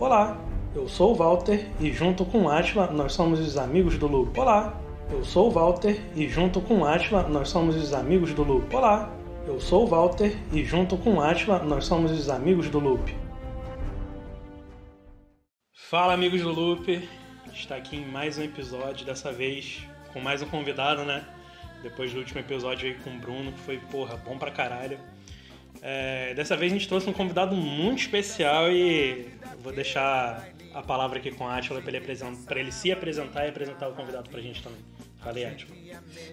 Olá, eu sou o Walter e junto com Atila nós somos os amigos do Loop. Olá, eu sou o Walter e junto com Atila nós somos os amigos do Loop. Olá, eu sou o Walter e junto com Atila nós somos os amigos do Loop. Fala amigos do Loop, está aqui em mais um episódio, dessa vez com mais um convidado, né? Depois do último episódio aí com o Bruno, que foi, porra, bom pra caralho. É, dessa vez a gente trouxe um convidado muito especial e vou deixar a palavra aqui com a Atila para ele, ele se apresentar e apresentar o convidado pra gente também. Falei, Atila.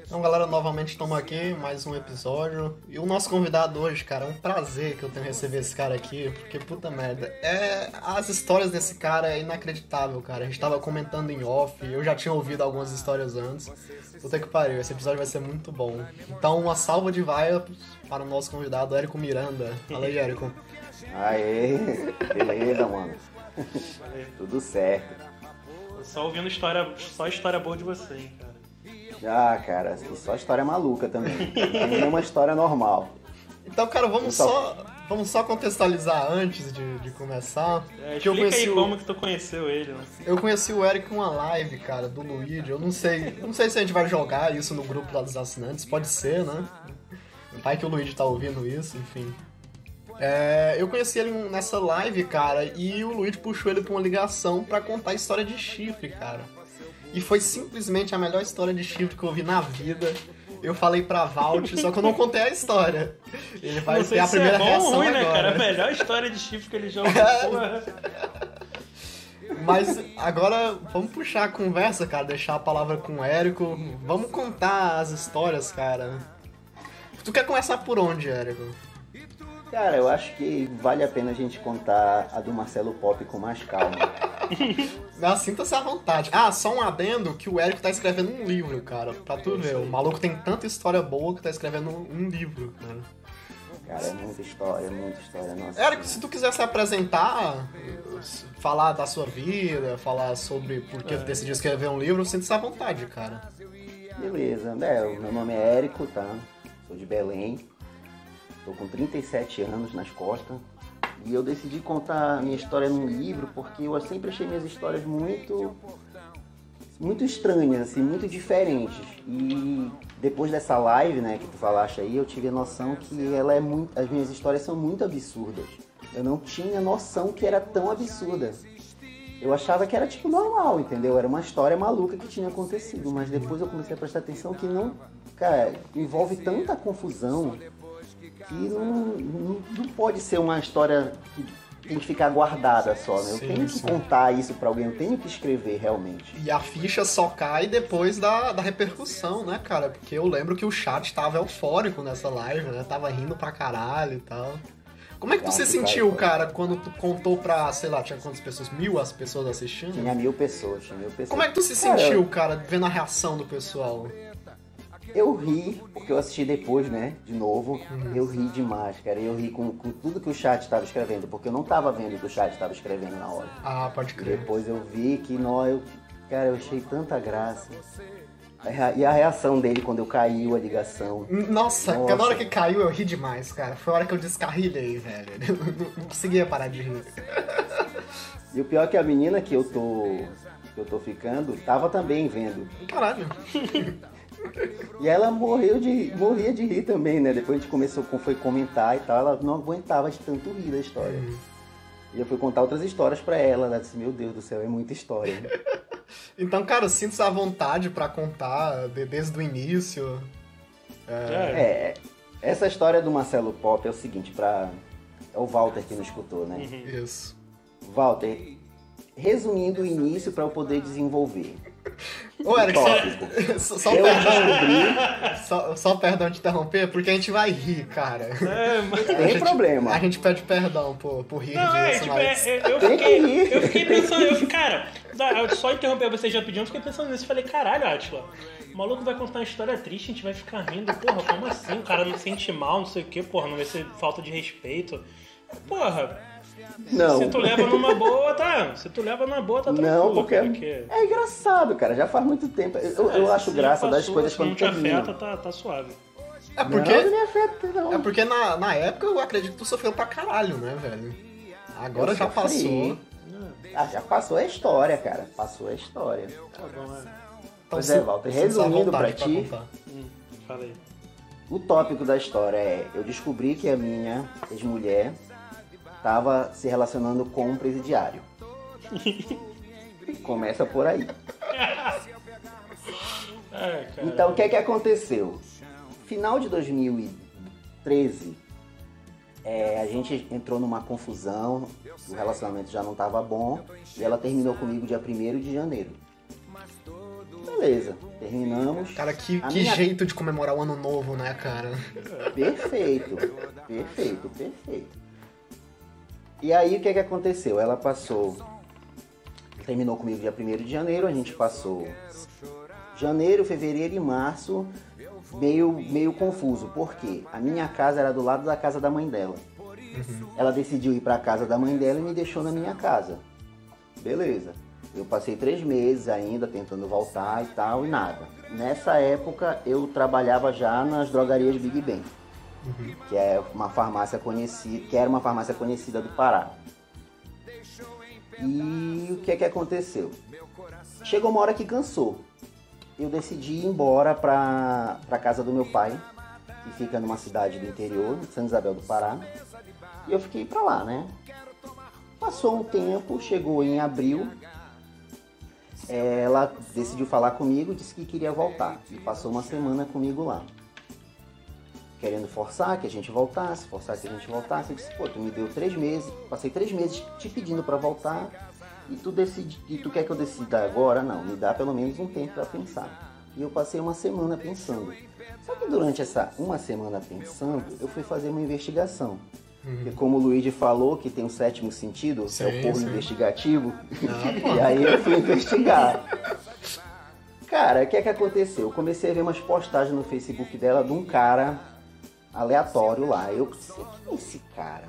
Então, galera, novamente estamos aqui, mais um episódio. E o nosso convidado hoje, cara, é um prazer que eu tenho receber esse cara aqui, porque puta merda. É, as histórias desse cara é inacreditável, cara. A gente tava comentando em off, eu já tinha ouvido algumas histórias antes. Puta que pariu, esse episódio vai ser muito bom. Então, uma salva de vaia para o nosso convidado, Érico Miranda. Fala aí, Érico. Aê, beleza, mano. Tudo certo. Só ouvindo história, só história boa de você, hein, cara. Ah, cara, e só história maluca também. Não é uma história normal. Então, cara, vamos só... só... vamos só contextualizar antes de, de começar. É, que eu conheci aí como que tu conheceu ele, né? Eu conheci o Eric em uma live, cara, do Luigi. Eu não sei, não sei se a gente vai jogar isso no grupo lá dos assinantes, pode ser, né? Vai que o Luigi tá ouvindo isso, enfim. É, eu conheci ele nessa live, cara, e o Luigi puxou ele pra uma ligação para contar a história de chifre, cara. E foi simplesmente a melhor história de chifre que eu vi na vida. Eu falei pra Valt, só que eu não contei a história. Ele vai ter a primeira é bom reação ruim, agora. né, cara? A melhor história de chifre que ele já ouviu. Mas agora vamos puxar a conversa, cara, deixar a palavra com o Érico. Vamos contar as histórias, cara. Tu quer começar por onde, Érico? Cara, eu acho que vale a pena a gente contar a do Marcelo Pop com mais calma. Sinta-se à vontade. Ah, só um adendo que o Érico tá escrevendo um livro, cara. Pra tu ver. O maluco tem tanta história boa que tá escrevendo um livro, cara. Cara, é muita história, muita história. Nossa, Érico, se tu quiser se apresentar, falar da sua vida, falar sobre por que é. tu decidiu escrever um livro, sinta-se à vontade, cara. Beleza. É, o meu nome é Érico, tá? Sou de Belém. Tô com 37 anos nas costas. E eu decidi contar a minha história num livro porque eu sempre achei minhas histórias muito muito estranhas, assim, muito diferentes. E depois dessa live, né, que tu falaste aí, eu tive a noção que ela é muito, as minhas histórias são muito absurdas. Eu não tinha noção que era tão absurda. Eu achava que era tipo normal, entendeu? Era uma história maluca que tinha acontecido, mas depois eu comecei a prestar atenção que não, cara, envolve tanta confusão que não, não, não pode ser uma história que tem que ficar guardada só, né? Eu sim, tenho que sim. contar isso para alguém, eu tenho que escrever realmente. E a ficha só cai depois da, da repercussão, né, cara? Porque eu lembro que o chat tava eufórico nessa live, né? Tava rindo pra caralho e tal. Como é que tu se sentiu, cara, quando tu contou pra, sei lá, tinha quantas pessoas? Mil as pessoas assistindo? Tinha mil pessoas, tinha mil pessoas. Como é que tu se cara, sentiu, cara, vendo a reação do pessoal? Eu ri, porque eu assisti depois, né, de novo. Eu ri demais, cara. Eu ri com, com tudo que o chat estava escrevendo, porque eu não estava vendo o que o chat estava escrevendo na hora. Ah, pode crer. Depois eu vi que, não, eu, cara, eu achei tanta graça. E a reação dele quando eu caiu a ligação. Nossa, Nossa. na hora que caiu eu ri demais, cara. Foi a hora que eu descarrilhei, velho. Eu não, não conseguia parar de rir. E o pior é que a menina que eu tô. que eu tô ficando, tava também vendo. Caralho. E ela morreu de, morria de rir também, né? Depois a gente começou, foi comentar e tal, ela não aguentava de tanto rir da história. Uhum. E eu fui contar outras histórias para ela, ela disse, meu Deus do céu, é muita história. então, cara, sinta-se à vontade para contar desde o início. É... é... essa história do Marcelo Pop é o seguinte, para É o Walter que nos escutou, né? Uhum. Isso. Walter, resumindo o início para eu poder desenvolver. Ô, Eric, só, só, perdão, só, só perdão de interromper, porque a gente vai rir, cara. É, mas... Tem gente, problema. A gente pede perdão por, por rir Não, é, disso, tipo, mas... É, eu, fiquei, eu fiquei pensando, eu, cara, só interromper você já pediu, eu fiquei pensando nisso, falei, caralho, Atila, o maluco vai contar uma história triste, a gente vai ficar rindo, porra, como assim? O cara não sente mal, não sei o que, porra, não vai ser falta de respeito. Porra, não. Se tu leva numa boa, tá. Se tu leva numa boa, tá tranquilo. Não, porque, porque... é engraçado, cara. Já faz muito tempo. Eu, é, eu acho graça passou, das coisas quando não te afeta, tá, tá suave. É porque, não, não afeta, não. É porque na, na época eu acredito que tu sofreu pra caralho, né, velho? Agora eu já sofri. passou. Ah, já passou a história, cara. Passou a história. Tá bom, é. Então, Pois é, Walter, resumindo pra ti. Hum, fala aí. O tópico da história é: eu descobri que a minha ex-mulher estava se relacionando com um presidiário. Começa por aí. É. Então, o que é que aconteceu? Final de 2013, é, a gente entrou numa confusão, o relacionamento já não estava bom, e ela terminou comigo dia 1 de janeiro. Beleza, terminamos. Cara, que, que minha- jeito de comemorar o ano novo, né, cara? Perfeito, perfeito, perfeito. E aí o que, que aconteceu? Ela passou. Terminou comigo dia 1 de janeiro, a gente passou janeiro, fevereiro e março meio, meio confuso. Por quê? A minha casa era do lado da casa da mãe dela. Ela decidiu ir pra casa da mãe dela e me deixou na minha casa. Beleza. Eu passei três meses ainda tentando voltar e tal, e nada. Nessa época eu trabalhava já nas drogarias Big Ben, que é uma farmácia conhecida, que era uma farmácia conhecida do Pará. E o que é que aconteceu? Chegou uma hora que cansou. Eu decidi ir embora pra, pra casa do meu pai, que fica numa cidade do interior, São Isabel do Pará. E eu fiquei pra lá, né? Passou um tempo, chegou em abril. é, Ela decidiu falar comigo, disse que queria voltar. E passou uma semana comigo lá. Querendo forçar que a gente voltasse, forçar que a gente voltasse. Eu disse, pô, tu me deu três meses, passei três meses te pedindo pra voltar. E tu decide, e tu quer que eu decida agora? Não, me dá pelo menos um tempo pra pensar. E eu passei uma semana pensando. Só que durante essa uma semana pensando, eu fui fazer uma investigação. Porque como o Luigi falou que tem um sétimo sentido, que é Sim, o sim. investigativo, Ah, pô. e aí eu fui investigar. Cara, o que é que aconteceu? Eu comecei a ver umas postagens no Facebook dela de um cara aleatório lá. Eu pensei, quem é esse cara?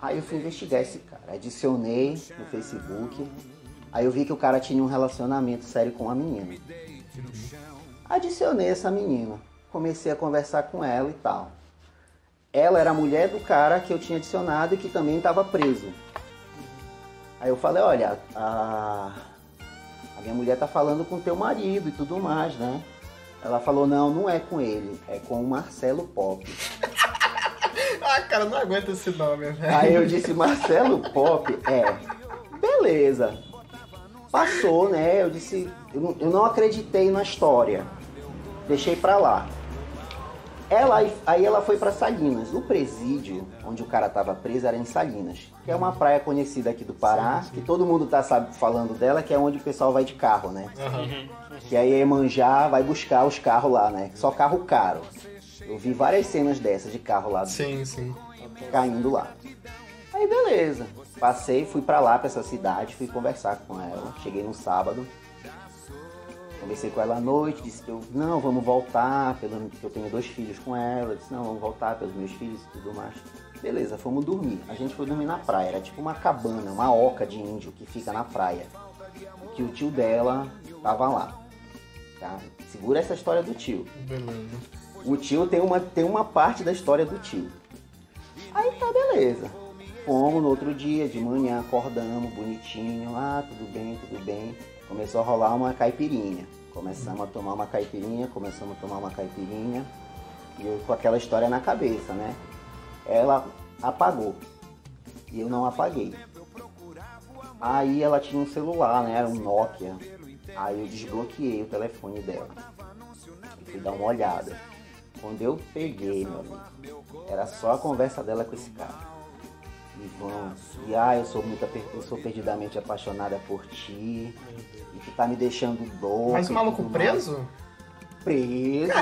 Aí eu fui investigar esse cara. Adicionei no Facebook. Aí eu vi que o cara tinha um relacionamento sério com uma menina. Adicionei essa menina. Comecei a conversar com ela e tal. Ela era a mulher do cara que eu tinha adicionado e que também estava preso. Aí eu falei, olha, a, a minha mulher tá falando com teu marido e tudo mais, né? Ela falou, não, não é com ele, é com o Marcelo Pop. Ah, cara, não aguento esse nome, velho. Aí eu disse, Marcelo Pop, é, beleza. Passou, né? Eu disse, eu não, eu não acreditei na história. Deixei pra lá. Ela, aí ela foi pra Salinas. O presídio onde o cara tava preso era em Salinas, que é uma praia conhecida aqui do Pará, que todo mundo tá sabe, falando dela, que é onde o pessoal vai de carro, né? Aham. Que aí Iemanjá vai buscar os carros lá, né? Só carro caro. Eu vi várias cenas dessas de carro lá Sim, sim. caindo lá. Aí beleza. Passei, fui pra lá, pra essa cidade, fui conversar com ela. Cheguei no sábado. Conversei com ela à noite, disse que eu, não, vamos voltar, pelo que eu tenho dois filhos com ela. Disse, não, vamos voltar pelos meus filhos e tudo mais. Beleza, fomos dormir. A gente foi dormir na praia. Era tipo uma cabana, uma oca de índio que fica na praia. E que o tio dela tava lá. Tá? Segura essa história do tio. Beleza. O tio tem uma, tem uma parte da história do tio. Aí tá, beleza. Fomos no outro dia, de manhã, acordamos, bonitinho. Ah, tudo bem, tudo bem. Começou a rolar uma caipirinha. Começamos a tomar uma caipirinha, começamos a tomar uma caipirinha. E eu com aquela história na cabeça, né? Ela apagou. E eu não apaguei. Aí ela tinha um celular, né? Era um Nokia. Aí eu desbloqueei o telefone dela. E fui dar uma olhada. Quando eu peguei, meu amigo, era só a conversa dela com esse cara. Ivão, e ah, eu sou muito eu sou perdidamente apaixonada por ti. E tu tá me deixando doido. Mas o maluco mais. preso? Preso.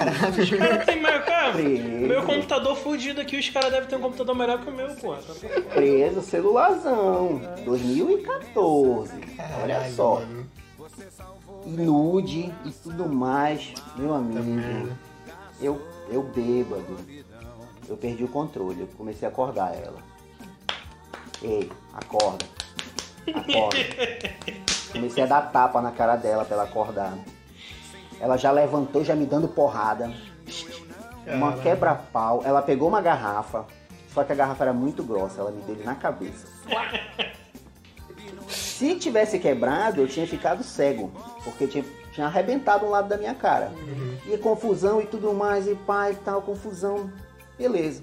Os caras têm. Cara, Preso. meu computador fudido aqui, os caras devem ter um computador melhor que o meu, porra. Tá bom. Preso, celularzão. 2014. Olha Caralho, só. mano. E nude e tudo mais. Meu amigo. merda. Eu, eu bêbado. Eu perdi o controle. Eu comecei a acordar ela. Ei, acorda. Acorda. Comecei a dar tapa na cara dela pra ela acordar. Ela já levantou, já me dando porrada. Uma quebra-pau. Ela pegou uma garrafa. Só que a garrafa era muito grossa. Ela me deu na cabeça. Se tivesse quebrado, eu tinha ficado cego, porque tinha, tinha arrebentado um lado da minha cara. E confusão e tudo mais, e pai e tal, confusão. Beleza.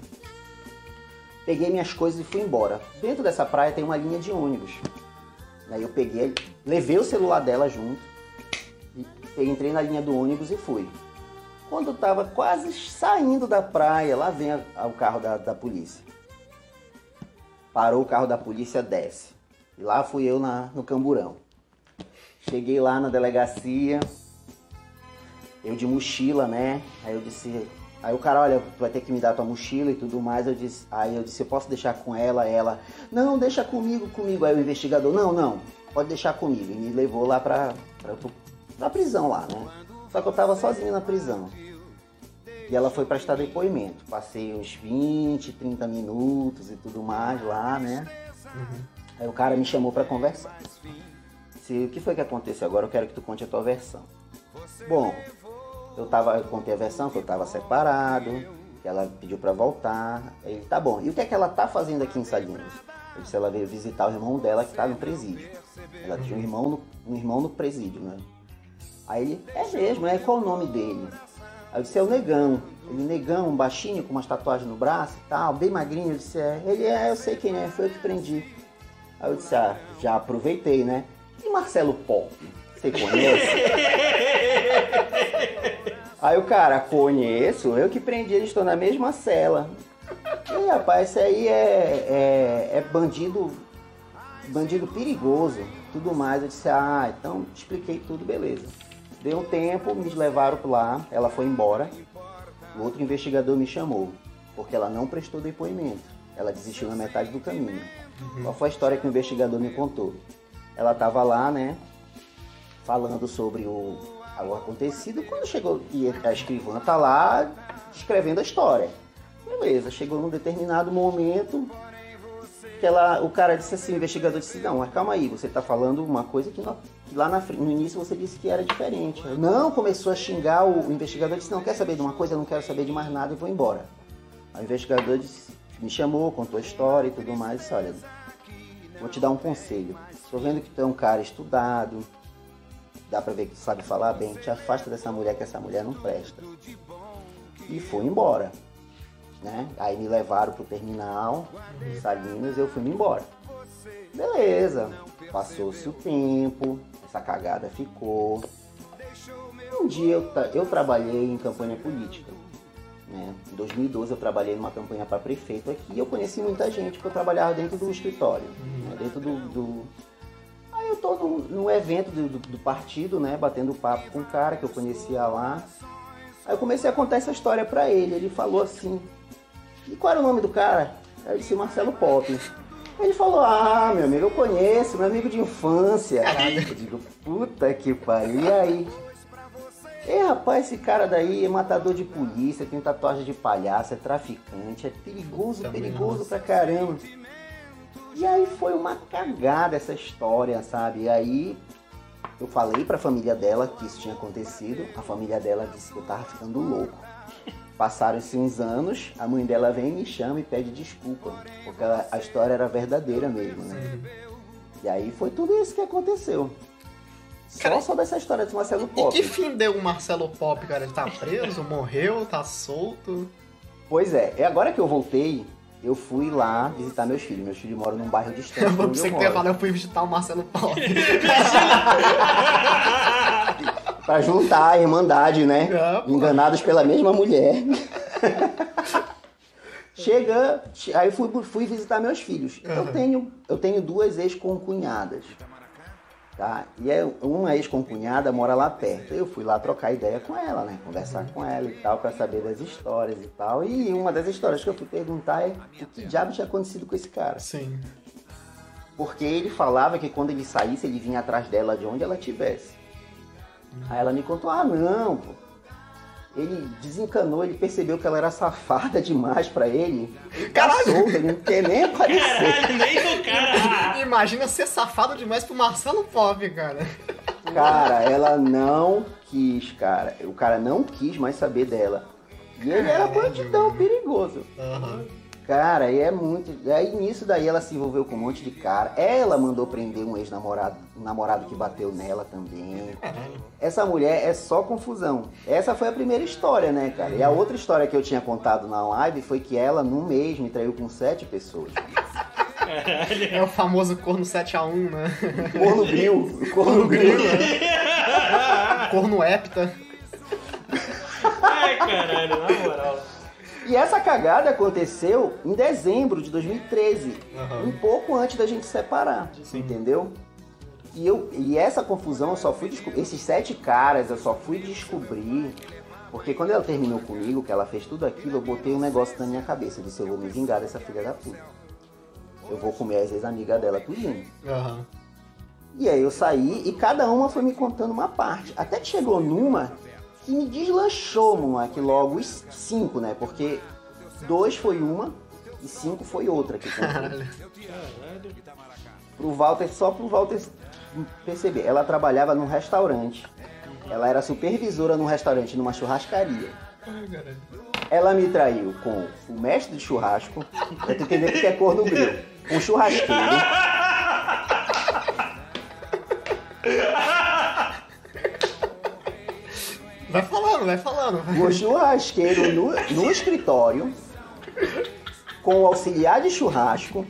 Peguei minhas coisas e fui embora. Dentro dessa praia tem uma linha de ônibus. Aí eu peguei, levei o celular dela junto, e entrei na linha do ônibus e fui. Quando eu tava quase saindo da praia, lá vem a- a- o carro da, da polícia. Parou o carro da polícia, desce. E lá fui eu na, no camburão. Cheguei lá na delegacia, eu de mochila, né? Aí eu disse. Aí o cara, olha, tu vai ter que me dar tua mochila e tudo mais. Eu disse, aí eu disse, eu posso deixar com ela? Ela, não, deixa comigo, comigo. Aí o investigador, não, não, pode deixar comigo. E me levou lá pra, pra, pra prisão lá, né? Só que eu tava sozinho na prisão. E ela foi prestar depoimento. Passei uns 20, 30 minutos e tudo mais lá, né? Aí o cara me chamou pra conversar. Se, o que foi que aconteceu agora? Eu quero que tu conte a tua versão. Bom, eu tava, eu contei a versão que eu tava separado, que ela pediu pra voltar. Ele, tá bom. E o que é que ela tá fazendo aqui em Salinas? Eu disse, ela veio visitar o irmão dela que tá no presídio. Ela tinha um irmão no, um irmão no presídio, né? Aí ele, é mesmo, é qual o nome dele? Aí eu disse, é o Negão. Ele, Negão, um baixinho, com umas tatuagens no braço e tal, bem magrinho. Eu disse, é. Ele, é, eu sei quem é, foi eu que prendi. Aí eu disse, ah, já aproveitei, né? E Marcelo Pop? Você conhece? Aí o cara, conheço, eu que prendi, eles estão na mesma cela. E rapaz, isso aí é, é, é bandido, bandido perigoso, tudo mais. Eu disse, ah, então expliquei tudo, beleza. Deu um tempo, me levaram lá, ela foi embora. O outro investigador me chamou, porque ela não prestou depoimento. Ela desistiu na metade do caminho. Qual foi a história que o investigador me contou? Ela estava lá, né, falando sobre o, o acontecido. Quando chegou, e a escrivã tá lá escrevendo a história. Beleza, chegou num determinado momento que ela, o cara disse assim, o investigador disse, não, mas calma aí, você tá falando uma coisa que, não- que lá na, no início você disse que era diferente. Eu, não, começou a xingar, o, o investigador disse, não, quer saber de uma coisa, eu não quero saber de mais nada e vou embora. O investigador disse, me chamou, contou a história e tudo mais, disse, olha, vou te dar um conselho. Estou vendo que tu é um cara estudado, dá pra ver que tu sabe falar bem, te afasta dessa mulher que essa mulher não presta. E foi embora. Né? Aí me levaram pro terminal, Salinas, eu fui embora. Beleza, passou-se o tempo, essa cagada ficou. Um dia eu, eu trabalhei em campanha política. Né? Em 2012 eu trabalhei numa campanha para prefeito aqui e eu conheci muita gente, porque eu trabalhava dentro do escritório, né? dentro do, do- Aí eu tô num, num evento do, do- do partido, né? Batendo papo com um cara que eu conhecia lá. Aí eu comecei a contar essa história pra ele. Ele falou assim, e qual era o nome do cara? Aí eu disse Marcelo Pop. Ele falou, ah, meu amigo, eu conheço, meu amigo de infância. Eu digo, puta que pariu, e aí? Ei, rapaz, esse cara daí é matador de polícia, tem tatuagem de palhaço, é traficante, é perigoso, Também perigoso não. pra caramba. E aí foi uma cagada essa história, sabe? E aí eu falei pra família dela que isso tinha acontecido, a família dela disse que eu tava ficando louco. Passaram-se uns anos, a mãe dela vem me chama e pede desculpa, porque a, a história era verdadeira mesmo, né? E aí foi tudo isso que aconteceu. Só Cara, sobre essa história de Marcelo E Pop. que fim deu o Marcelo Pop, cara? Ele tá preso, morreu, tá solto? Pois é, é agora que eu voltei, eu fui lá visitar meus filhos. Meus filhos moram num bairro distante Eu eu que tu ia falar, eu fui visitar o Marcelo Pop. Pra juntar a irmandade, né? É. Enganados pela mesma mulher. Chega, che- aí fui, fui visitar meus filhos. Eu Uhum. tenho, eu tenho duas ex-concunhadas. Tá? E é, uma ex-concunhada mora lá perto. Eu fui lá trocar ideia com ela, né? Conversar com ela e tal, pra saber das histórias e tal. E uma das histórias que eu fui perguntar é o que diabo tinha acontecido com esse cara. Sim. Porque ele falava que quando ele saísse, ele vinha atrás dela de onde ela estivesse. Aí ela me contou, ah não, pô. Ele desencanou, ele percebeu que ela era safada demais pra ele. Tá Caralho! solto, ele não quer nem aparecer. Caralho, nem cara. Imagina ser safado demais pro Marcelo Pop, cara. Cara, ela não quis, cara. O cara não quis mais saber dela. E ele era bandidão, perigoso. Aham. Cara, e é muito. Aí nisso daí ela se envolveu com um monte de cara. Ela mandou prender um ex-namorado, um namorado que bateu nela também. Essa mulher é só confusão. Essa foi a primeira história, né, cara? E a outra história que eu tinha contado na live foi que ela, num mês, me traiu com sete pessoas. É o famoso corno 7x1, né? Corno gril. Corno gril. Corno hepta. Ai, caralho, na moral. E essa cagada aconteceu em dezembro de 2013, Aham. um pouco antes da gente se separar, entendeu? E, eu, e essa confusão eu só fui descobrir, esses sete caras eu só fui descobrir, porque quando ela terminou comigo, que ela fez tudo aquilo, eu botei um negócio na minha cabeça, eu disse, eu vou me vingar dessa filha da puta. Eu vou comer as ex-amigas dela tudinho. Aham. E aí eu saí e cada uma foi me contando uma parte. Até que chegou numa que me deslanchou, moleque, logo os cinco, né? Porque dois foi uma e cinco foi outra que. Caralho. Pro Walter, só pro Walter perceber. Ela trabalhava num restaurante. Ela era supervisora num restaurante, numa churrascaria. Ela me traiu com o mestre de churrasco. Pra tu entender porque é cor no grilo. Um churrasqueiro. Vai falando, vai falando. O churrasqueiro no, no escritório, com o auxiliar de churrasco,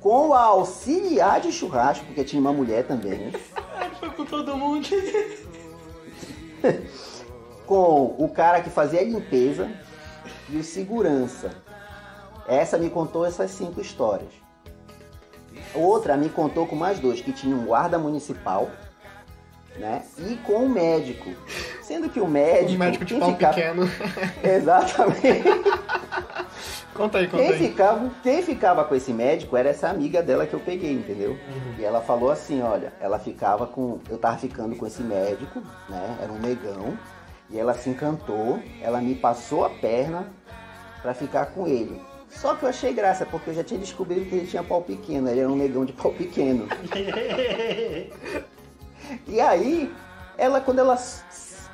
com o auxiliar de churrasco, porque tinha uma mulher também, Ai, foi com todo mundo. com o cara que fazia a limpeza e o segurança. Essa me contou essas cinco histórias. Outra me contou com mais dois, que tinha um guarda municipal, né? E com um médico. Sendo que o médico. Um médico de pau ficava- pequeno. Exatamente. Conta aí, conta Quem aí. ficava, quem ficava com esse médico era essa amiga dela que eu peguei, entendeu? E ela falou assim, olha, ela ficava com. Eu tava ficando com esse médico, né? Era um negão. E ela se encantou, ela me passou a perna pra ficar com ele. Só que eu achei graça, porque eu já tinha descobrido que ele tinha pau pequeno, ele era um negão de pau pequeno. E aí, ela quando ela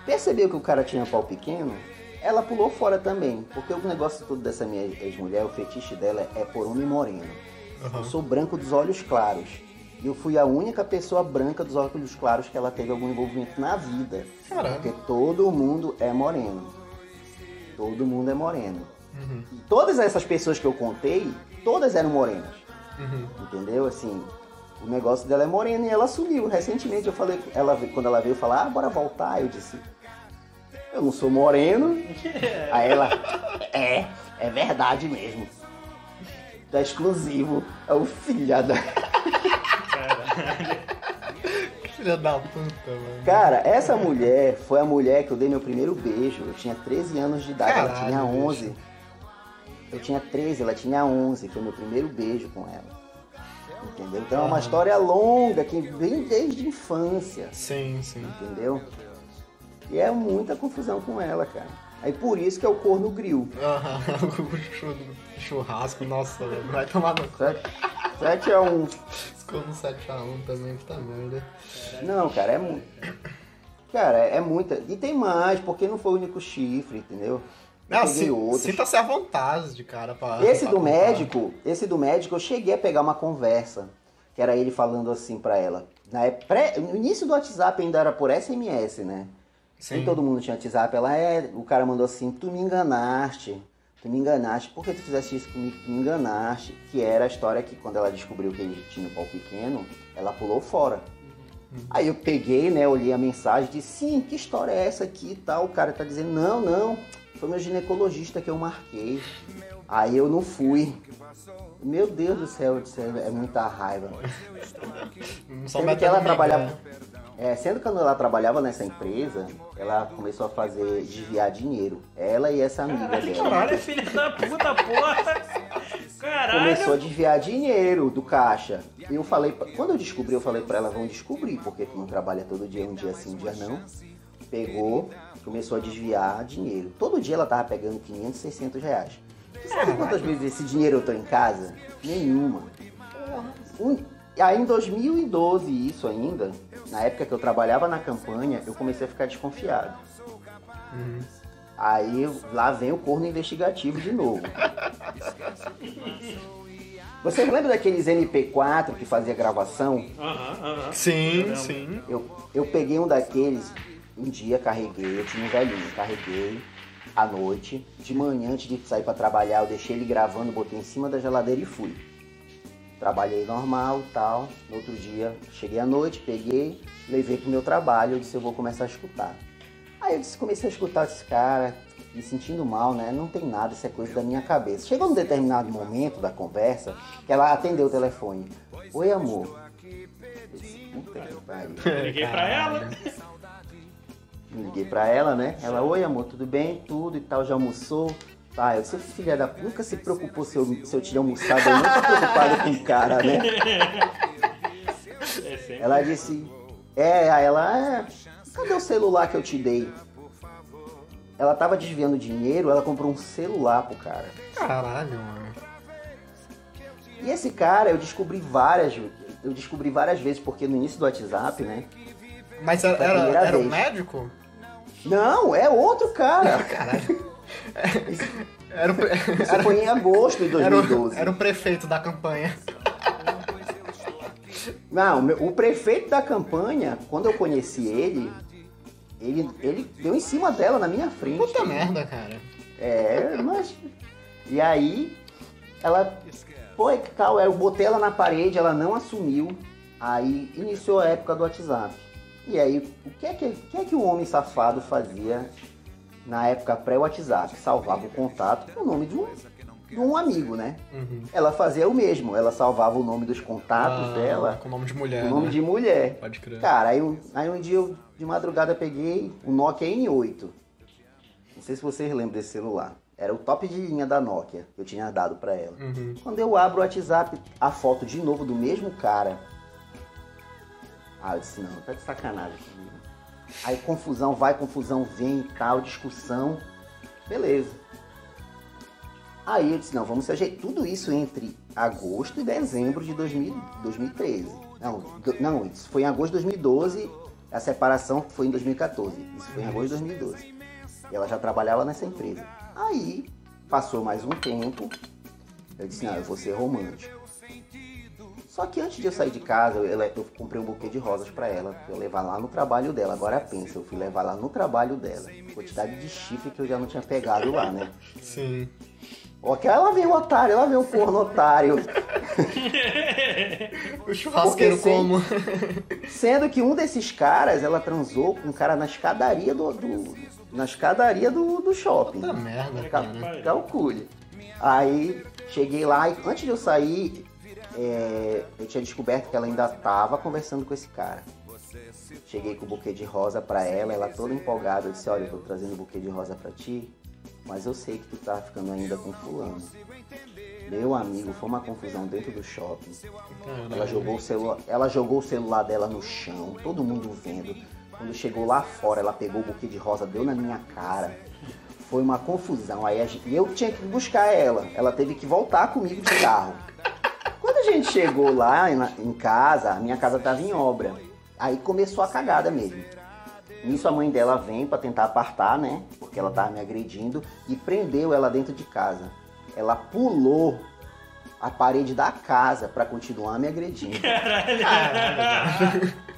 percebeu que o cara tinha pau pequeno, ela pulou fora também. Porque o negócio todo dessa minha ex-mulher, o fetiche dela é por homem moreno. Eu sou branco dos olhos claros. E eu fui a única pessoa branca dos olhos claros que ela teve algum envolvimento na vida. Caramba. Porque todo mundo é moreno. Todo mundo é moreno. Uhum, E todas essas pessoas que eu contei, todas eram morenas. uhum. Entendeu? Assim, o negócio dela é moreno e ela sumiu. Recentemente eu falei, ela, quando ela veio falar, ah, bora voltar, eu disse, eu não sou moreno. Aí ela, é, é verdade mesmo. Tá exclusivo. É o filha da. Filha da puta, mano. Cara, essa mulher foi a mulher que eu dei meu primeiro beijo. Eu tinha 13 anos de idade, ela Caralho, tinha bicho. 11. Eu tinha 13, ela tinha 11. Foi meu primeiro beijo com ela. Entendeu? Então é uma história longa que vem desde a infância. Sim, sim. Entendeu? E é muita confusão com ela, cara. Aí por isso que é o corno grill. Aham, churrasco, nossa, velho. Vai tomar no cu. 7 a 1. Ficou no 7x1 também, puta merda. Não, cara, é muito. Cara, é muita. E tem mais, porque não foi o único chifre, entendeu? Ah, peguei sim, outros. sinta-se à vontade de cara pra. Esse pra do contar. médico, esse do médico, eu cheguei a pegar uma conversa, que era ele falando assim pra ela. Na época, pré- no início do WhatsApp ainda era por SMS, né? Sim. Nem todo mundo tinha WhatsApp. Ela é, o cara mandou assim, tu me enganaste. Tu me enganaste. Por que tu fizeste isso comigo? Tu me enganaste. Que era a história que quando ela descobriu que ele tinha um pau pequeno, ela pulou fora. Aí eu peguei, né, olhei a mensagem e disse, sim, que história é essa aqui e tal? O cara tá dizendo, não, não, foi meu ginecologista que eu marquei. Aí eu não fui. Meu Deus do céu, disse, é muita raiva. Sendo que ela trabalhava. É, sendo que ela trabalhava nessa empresa, ela começou a fazer desviar dinheiro. Ela e essa amiga Caralho, dela. caralho, filha da puta, porra. Caralho. Começou a desviar dinheiro do caixa. E eu falei, quando eu descobri, eu falei pra ela, vão descobrir, porque tu não trabalha todo dia, um dia sim, um dia não. Pegou, começou a desviar dinheiro. Todo dia ela tava pegando 500, 600 reais. Você sabe quantas vezes esse dinheiro eu tô em casa? Nenhuma. Um- aí em 2012, isso ainda, na época que eu trabalhava na campanha, eu comecei a ficar desconfiado. Aí lá vem o corno investigativo de novo. Você lembra daqueles MP4 que fazia gravação? Aham, aham. Sim, Eu sim. Eu, eu peguei um daqueles, um dia carreguei, eu tinha um velhinho, carreguei à noite, de manhã antes de sair pra trabalhar, eu deixei ele gravando, botei em cima da geladeira e fui. Trabalhei normal e tal. No outro dia, cheguei à noite, peguei, levei pro meu trabalho, eu disse, eu vou começar a escutar. Aí eu disse, comecei a escutar esse cara, me sentindo mal, né? Não tem nada, isso é coisa da minha cabeça. Chegou num determinado momento da conversa, que ela atendeu o telefone. Oi, amor. Eu disse, "Puta que pariu." Liguei pra ela. Me liguei pra ela, né? Ela, oi amor, tudo bem? Tudo e tal, já almoçou? Tá, eu sou filha da. Nunca se preocupou se eu, se eu tinha almoçado, eu nunca preocupado com o cara, né? É. Ela disse, é, aí ela, é, cadê o celular que eu te dei? Ela tava desviando dinheiro, ela comprou um celular pro cara. Caralho, mano. E esse cara eu descobri várias, eu descobri várias vezes, porque no início do WhatsApp, né? Mas era, era, era um médico? Não, é outro cara. Caralho. Era o, pre- Isso foi em agosto de era, o, 2012. era o prefeito da campanha. Não, o prefeito da campanha, quando eu conheci ele, ele, ele deu em cima dela na minha frente. Puta merda, cara. É, mas. E aí, ela. Foi que tal, eu botei ela na parede, ela não assumiu. Aí iniciou a época do WhatsApp. E aí, o que é que, o que, é que o homem safado fazia na época pré-WhatsApp? Salvava o contato com o nome de um, de um amigo, né? Uhum. Ela fazia o mesmo, ela salvava o nome dos contatos Ah, dela Com nome de mulher. com o nome né? de mulher. Pode crer. Cara, aí, um- aí um dia eu, de madrugada, peguei o Nokia N8. Não sei se vocês lembram desse celular. Era o top de linha da Nokia que eu tinha dado pra ela. Uhum. Quando eu abro o WhatsApp, a foto de novo do mesmo cara. Ah, eu disse, não, tá de sacanagem comigo. Aí confusão vai, confusão vem tal, discussão. Beleza. Aí eu disse, não, vamos se ajeitar. Tudo isso entre agosto e dezembro de 2000 2013. Não, não, isso foi em agosto de 2012, a separação foi em 2014. Isso foi em agosto de 2012. E ela já trabalhava nessa empresa. Aí, passou mais um tempo, eu disse, não, eu vou ser romântico. Só que antes de eu sair de casa, eu, eu comprei um buquê de rosas pra ela, pra eu levar lá no trabalho dela. Agora pensa, eu fui levar lá no trabalho dela. Quantidade de chifre que eu já não tinha pegado lá, né? Sim. Ok, ela vem o otário, ela vem o corno otário. O churrasqueiro sem- como? Sendo que um desses caras, ela transou com um cara na escadaria do. do- na escadaria do, do shopping. Puta merda, Cal- cara. Calcule. Aí cheguei lá e antes de eu sair, é, eu tinha descoberto que ela ainda tava conversando com esse cara. Cheguei com o buquê de rosa pra ela, ela toda empolgada, eu disse, olha, eu tô trazendo o buquê de rosa pra ti, mas eu sei que tu tá ficando ainda com fulano. Meu amigo, foi uma confusão dentro do shopping. Ela jogou, o celular, ela jogou o celular dela no chão, todo mundo vendo. Quando chegou lá fora, ela pegou o buquê de rosa, deu na minha cara. Foi uma confusão. Aí gente- e eu tinha que buscar ela. Ela teve que voltar comigo de carro. Quando a gente chegou lá em, casa, a minha casa estava em obra. Aí começou a cagada mesmo. Nisso a mãe dela vem para tentar apartar, né? Porque ela tava me agredindo e prendeu ela dentro de casa. Ela pulou a parede da casa para continuar me agredindo.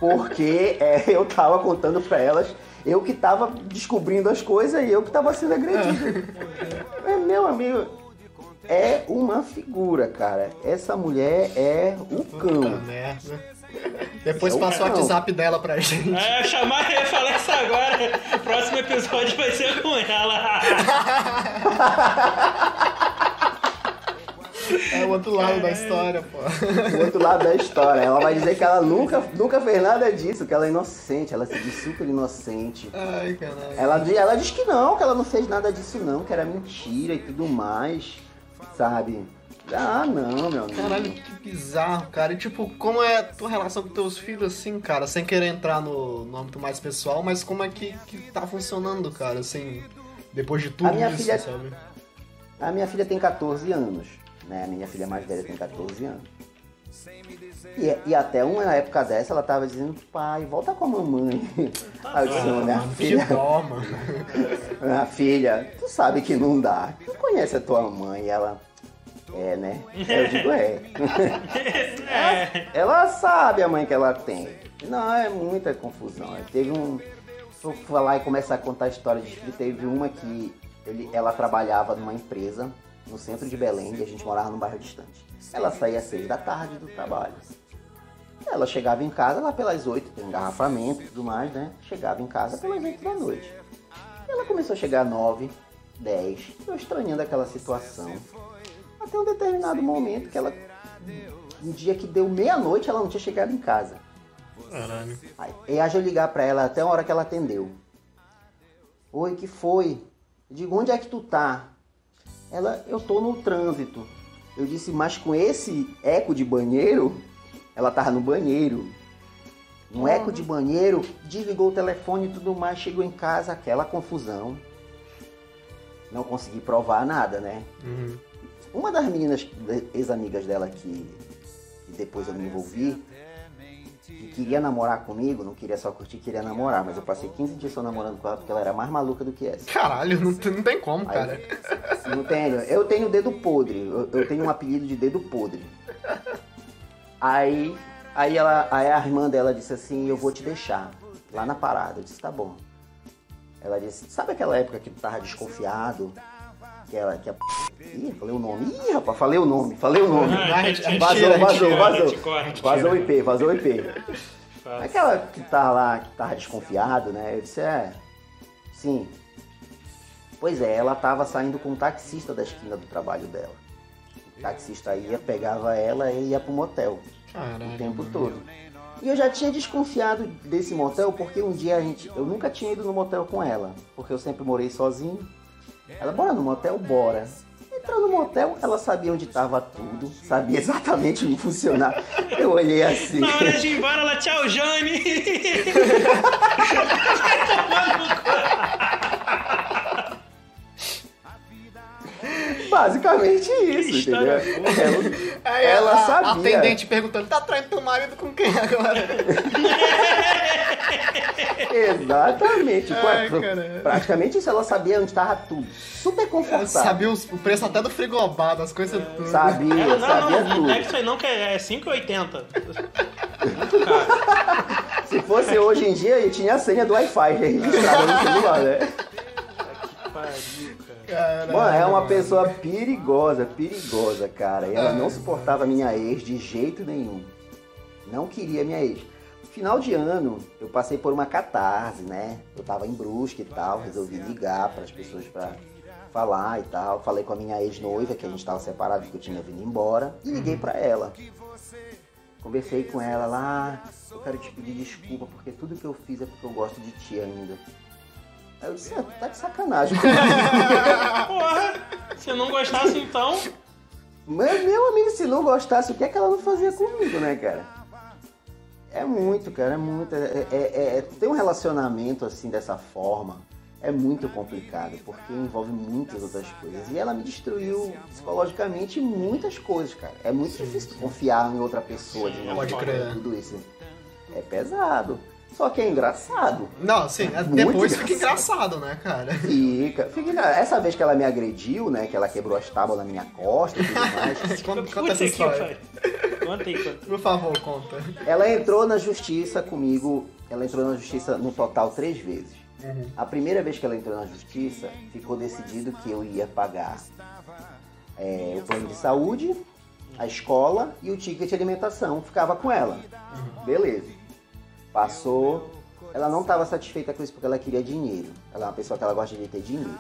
Porque é, eu tava contando pra elas, eu que tava descobrindo as coisas e eu que tava sendo agredido. É, meu amigo, é uma figura, cara. Essa mulher é o Puta cão. merda. Depois É o passa o cão. WhatsApp dela pra gente. É, chamar, eu ia falar isso agora. Próximo episódio vai ser com ela. É o outro lado da história, pô. O outro lado da história. Ela vai dizer que ela nunca, nunca fez nada disso, que ela é inocente, ela se diz super inocente. Ai, caralho. Ela, ela diz que não, que ela não fez nada disso não, que era mentira e tudo mais, sabe? Ah, não, meu amigo. Caralho, que bizarro, cara. E tipo, como é a tua relação com teus filhos, assim, cara? Sem querer entrar no, no âmbito mais pessoal, mas como é que, que tá funcionando, cara? Assim, depois de tudo A minha isso, filha- sabe? A minha filha tem 14 anos, né? A minha filha mais velha tem 14 anos. E, e até uma época dessa ela tava dizendo, pai, volta com a mamãe. Aí eu disse, minha filha, minha filha, tu sabe que não dá. Tu conhece a tua mãe, e ela. É, né? Eu digo, é. É. Ela sabe a mãe que ela tem. Não, é muita confusão. Teve um. Vou falar e começar a contar a história de filho. Teve uma que ele, ela trabalhava numa empresa no centro de Belém e a gente morava num bairro distante. Ela saía às seis da tarde do trabalho. Ela chegava em casa lá pelas oito, tem engarrafamento e tudo mais, né? Chegava em casa pelas oito da noite. Ela começou a chegar às nove, dez, eu estranhando aquela situação. Até um determinado momento que ela. Um dia que deu meia-noite, ela não tinha chegado em casa. Caralho. Aí, e haja eu ligar pra ela até a hora que ela atendeu. Oi, que foi? Eu digo, onde é que tu tá? Ela, eu tô no trânsito. Eu disse, mas com esse eco de banheiro, ela tava no banheiro. Um eco de banheiro, desligou o telefone e tudo mais, chegou em casa, aquela confusão. Não consegui provar nada, né? Uhum. Uma das meninas, ex-amigas dela que, que depois eu me envolvi, que queria namorar comigo, não queria só curtir, queria namorar, mas eu passei 15 dias só namorando com ela porque ela era mais maluca do que essa. Caralho, não, tem- não tem como, Aí- cara. Não tenho, eu tenho dedo podre, eu, eu tenho um apelido de dedo podre. Aí, aí, ela, aí a irmã dela disse assim, eu vou te deixar lá na parada. Eu disse, tá bom. Ela disse, sabe aquela época que tu tava desconfiado? Que ela, que a... Ih, falei o nome. Ih, rapaz, falei o nome, falei o nome. Ah, Vazou, vazou, vazou. Vazou o. IP, vazou o IP. Aquela que tava lá, que tava desconfiado, né? Eu disse, é, sim. Pois é, ela tava saindo com um taxista da esquina do trabalho dela. O taxista ia, pegava ela e ia pro motel o Caralho. tempo mano. todo. E eu já tinha desconfiado desse motel porque um dia a gente. Eu nunca tinha ido no motel com ela, porque eu sempre morei sozinho. Ela, bora no motel? Bora. Entrou no motel, ela sabia onde tava tudo, sabia exatamente onde funcionava. Eu olhei assim. Na hora de ir embora, ela, tchau, Jane! Basicamente isso, entendeu? Ela- Aí Ela a, sabia. A atendente perguntando, tá traindo teu marido com quem agora? Exatamente. Ai, Pra- cara. praticamente isso, ela sabia onde tava tudo. Super confortável. Sabia os- o preço até do frigobar, das coisas tudo. Sabia, É, não, sabia não, não tudo. pega isso aí não, que é 5,80. Muito caro. Se fosse hoje em dia, eu tinha a senha do Wi-Fi registrada no celular, né? Que pariu. Caralho, Mano, é uma mano. pessoa perigosa, perigosa, cara. E ela não suportava minha ex de jeito nenhum. Não queria minha ex. Final de ano, eu passei por uma catarse, né? Eu tava em Brusque e tal, resolvi ligar para as pessoas pra falar e tal. Falei com a minha ex-noiva, que a gente tava separado, porque eu tinha vindo embora, e liguei pra ela. Conversei com ela lá, eu quero te pedir desculpa, porque tudo que eu fiz é porque eu gosto de ti ainda. Aí eu disse, ah, tá de sacanagem. Porra, se não gostasse então. Mas, meu amigo, se não gostasse, o que é que ela não fazia comigo, né, cara? É muito, cara, é muito. É, é- é- ter um relacionamento assim dessa forma é muito complicado, porque envolve muitas outras coisas. E ela me destruiu psicologicamente muitas coisas, cara. É muito difícil confiar em outra pessoa de novo. Pode crer. Tudo isso. É pesado. Só que é engraçado. Não, sim, é- Muito depois fica engraçado. engraçado, né, cara? Fica, fica. Essa vez que ela me agrediu, né? Que ela quebrou as tábuas na minha costa e tudo mais. Conta, conta essa história. Conta aí, conta. Por favor, conta. Ela entrou na justiça comigo, ela entrou na justiça no total três vezes. A primeira vez que ela entrou na justiça, ficou decidido que eu ia pagar é, o plano de saúde, a escola e o ticket de alimentação. Ficava com ela. Beleza. Passou. Ela não estava satisfeita com isso porque ela queria dinheiro. Ela é uma pessoa que ela gosta de ter dinheiro.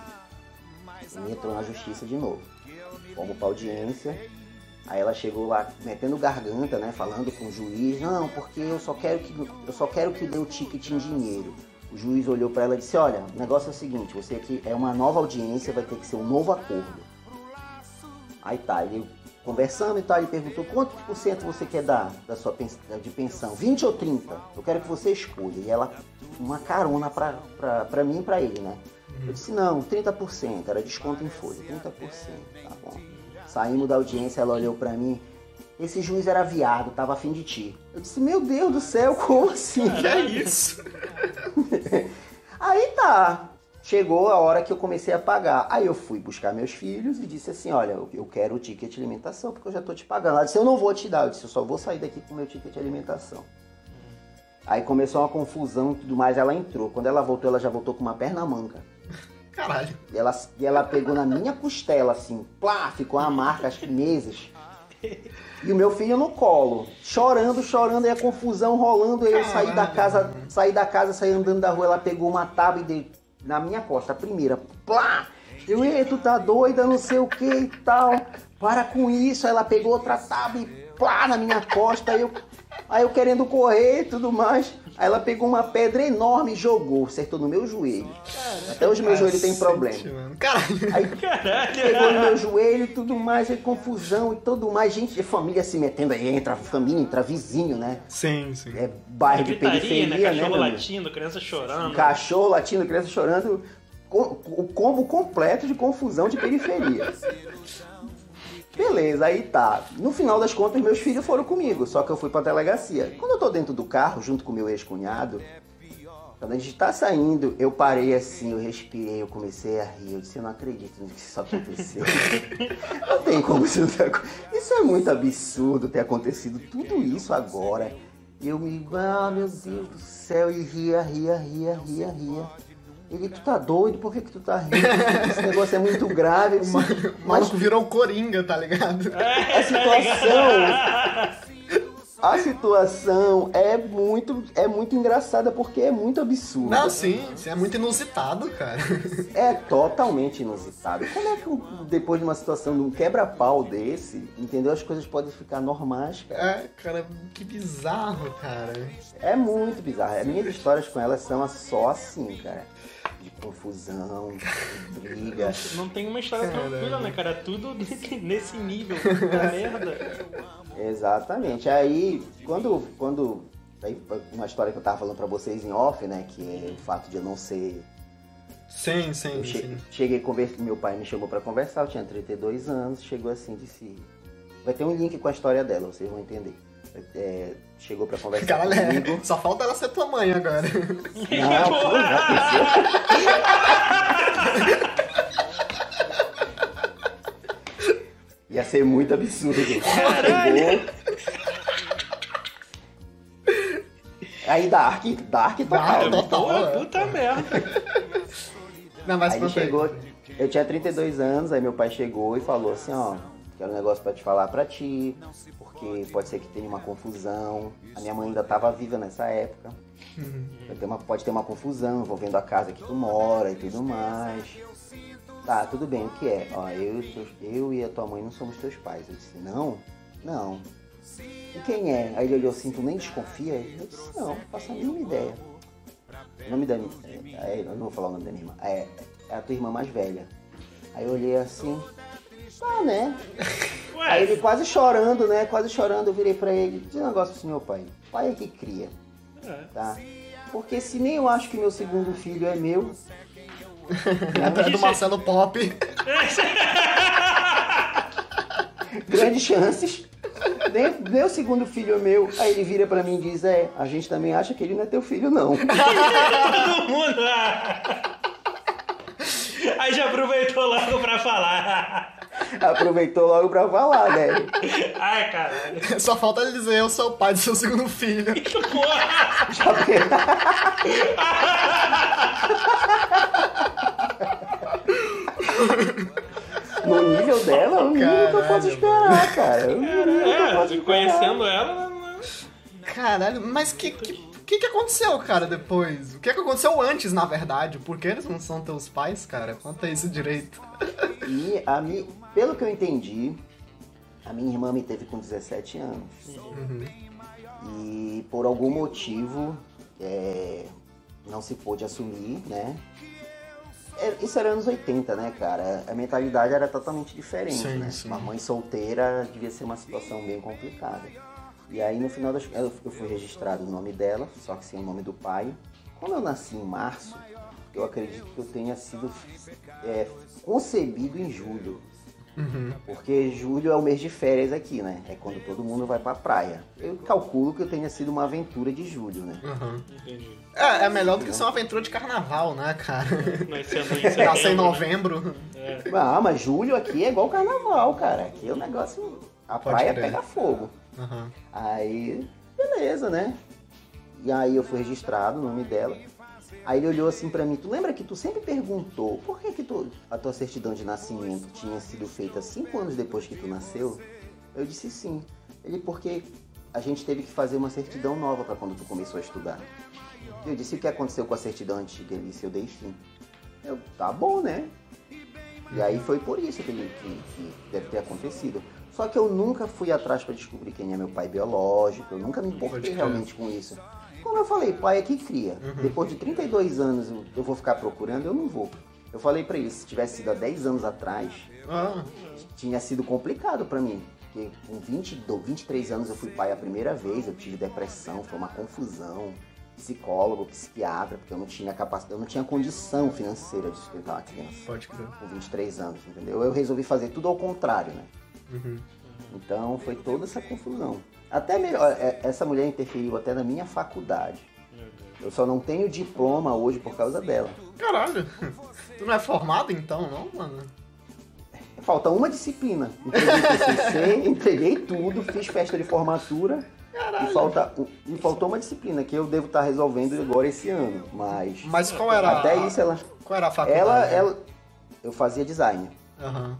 E entrou na justiça de novo. Fomos pra audiência. Aí ela chegou lá metendo garganta, né? Falando com o juiz, não, porque eu só quero que eu só quero que dê o ticket em dinheiro. O juiz olhou pra ela e disse, olha, o negócio é o seguinte, você aqui é uma nova audiência, vai ter que ser um novo acordo. Aí tá, ele conversando e tal, ele perguntou quanto por cento você quer dar da sua de pensão? 20 ou 30? Eu quero que você escolha. E ela, uma carona pra, pra, pra mim e pra ele, né? Eu disse, não, 30%, era desconto em folha, 30%, tá bom. Saímos da audiência, ela olhou pra mim, esse juiz era viado, tava afim de ti. Eu disse, meu Deus do céu, como assim? Que é isso? Aí tá. Chegou a hora que eu comecei a pagar. Aí eu fui buscar meus filhos e disse assim: Olha, eu- quero o ticket de alimentação porque eu já tô te pagando. Ela disse: Eu não vou te dar. Eu disse: Eu só vou sair daqui com o meu ticket de alimentação. Aí começou uma confusão e tudo mais. Ela entrou. Quando ela voltou, ela já voltou com uma perna manca. Caralho. E ela, e ela pegou na minha costela, assim, plá, ficou uma marca, acho que meses. E o meu filho no colo, chorando, chorando, e a confusão rolando. Aí eu saí da casa, saí da casa, saí andando da rua, ela pegou uma tábua e deu na minha costa, a primeira, plá! Eu, ei, tu tá doida, não sei o que e tal. Para com isso. Ela pegou outra tábua e plá na minha costa. Eu, aí eu querendo correr e tudo mais. Aí ela pegou uma pedra enorme e jogou, acertou no meu joelho. Até hoje meu joelho tem problema. Mano. Caralho. Aí Caralho. pegou no meu joelho e tudo mais, e confusão e tudo mais. Gente de família se metendo aí, entra família, entra vizinho, né? Sim, sim. É bairro de né? periferia, né? Cachorro amigo? latindo, criança chorando. Cachorro latindo, criança chorando. O combo completo de confusão de periferia. Beleza, aí tá. No final das contas, meus filhos foram comigo, só que eu fui pra delegacia. Quando eu tô dentro do carro, junto com meu ex-cunhado, quando a gente tá saindo, eu parei assim, eu respirei, eu comecei a rir. Eu disse, eu não acredito que isso aconteceu. não tem como isso ter acon- Isso é muito absurdo ter acontecido tudo isso agora. E eu me, ah, meu Deus do céu, e ria, ria, ria, ria, ria. Ele, tu tá doido? Por que, que tu tá rindo? Esse negócio é muito grave. Disse, O Mas maluco virou Coringa, tá ligado? a situação. A situação é muito, é muito engraçada porque é muito absurda. Não, sim, sim, é muito inusitado, cara. É totalmente inusitado. Como é que um- depois de uma situação de um quebra-pau desse, entendeu? As coisas podem ficar normais, cara. É, cara, que bizarro, cara. É muito bizarro. As minhas histórias com elas são só assim, cara. De confusão, de briga. Não tem uma história Caralho. tranquila, né, cara? Tudo nesse, nesse nível. Puta merda. Exatamente. Aí, quando, quando aí, uma história que eu tava falando pra vocês em off, né, que é o fato de eu não ser Sim, sim, Eu che- sim. cheguei conver... meu pai me chamou pra conversar, eu tinha 32 anos, chegou assim, disse, vai ter um link com a história dela, vocês vão entender. É, chegou pra conversar Caralho, é, comigo. só falta ela ser tua mãe agora. Não, pô, já? Ia ser muito absurdo, gente. Chegou. Aí Dark, Dark total. Dark, né? total. Pô, é. puta merda. Não, mas Aí ele conta aí. chegou, eu tinha 32 anos, aí meu pai chegou e falou assim, ó, quero um negócio pra te falar pra ti, porque pode ser que tenha uma confusão. A minha mãe ainda tava viva nessa época. Ter uma- pode ter uma confusão envolvendo a casa que tu mora e tudo mais. Tá, tudo bem, o que é? Ó, eu, e eu e a tua mãe não somos teus pais. Eu disse, não? Não. E quem é? Aí ele olhou assim, tu nem desconfia? Eu disse, não, não faço a mínima ideia. O nome da minha. É, eu não vou falar o nome da minha irmã. É, é a tua irmã mais velha. Aí eu olhei assim. Ah, né? Aí ele quase chorando, né? Quase chorando, eu virei pra ele. Diz um negócio pro meu pai. Pai é que cria, É. tá? Porque se nem eu acho que meu segundo filho é meu, Atrás do Marcelo Pop. grandes chances. Nem, nem o segundo filho é meu. Aí ele vira pra mim e diz: É, a gente também acha que ele não é teu filho, não. Todo mundo. Aí já aproveitou logo pra falar. Aproveitou logo pra falar, né? Ai, caralho. Só falta ele dizer eu sou o pai do seu segundo filho. Porra. Já No nível dela, é eu posso Caralho, esperar, cara. É eu É, posso esperar. conhecendo ela, não- Caralho, mas que que, que que aconteceu, cara, depois? O que que aconteceu antes, na verdade? Por que eles não são teus pais, cara? Conta isso direito. E a mi... pelo que eu entendi, a minha irmã me teve com 17 anos. E por algum motivo é, não se pôde assumir, né? É, Isso era anos 80, né, cara? A mentalidade era totalmente diferente, Sim, né? sim. Uma mãe solteira devia ser uma situação bem complicada. E aí, no final das eu eu fui registrado o nome dela, só que sem o nome do pai. Como eu nasci em março, eu acredito que eu tenha sido é, concebido em julho. Porque julho é o mês de férias aqui, né? É quando todo mundo vai pra praia. Eu calculo que tenha sido uma aventura de julho, né? Uhum. Entendi. É, é melhor do que ser uma aventura de carnaval, né, cara? Nascer em né? novembro. É. Ah, mas julho aqui é igual carnaval, cara. Aqui é o negócio. A Pode praia crer. pega fogo. Uhum. Aí, beleza, né? E aí eu fui registrado o nome dela. Aí ele olhou assim pra mim, tu lembra que tu sempre perguntou por que, que tu, a tua certidão de nascimento tinha sido feita cinco anos depois que tu nasceu? Eu disse sim. Ele, porque a gente teve que fazer uma certidão nova pra quando tu começou a estudar. Eu disse o que aconteceu com a certidão antiga? Ele disse, eu dei fim. Eu, tá bom, né? E aí foi por isso que, ele, que, que deve ter acontecido. Só que eu nunca fui atrás pra descobrir quem é meu pai biológico, eu nunca me importei realmente com isso. Como eu falei, pai é que cria. Depois de 32 anos eu, vou ficar procurando, eu não vou. Eu falei pra ele, se tivesse sido há 10 anos atrás, Ah, tinha sido complicado pra mim. Porque com 22, 23 anos eu fui pai a primeira vez, eu tive depressão, foi uma confusão. Psicólogo, psiquiatra, porque eu não tinha capacidade, eu não tinha condição financeira de sustentar uma criança pode crer. com 23 anos, entendeu? Eu resolvi fazer tudo ao contrário, né? Uhum. Então foi toda essa confusão. Até melhor, é, essa mulher interferiu até na minha faculdade. Eu só não tenho diploma hoje por causa dela. Caralho. Tu não é formado então, não, mano? Falta uma disciplina. Entreguei TCC, entreguei tudo, fiz festa de formatura. E, falta, e faltou uma disciplina que eu devo estar resolvendo agora esse ano. Mas, Mas qual era até a, isso ela, qual era a faculdade? ela, ela. Eu fazia design. Aham.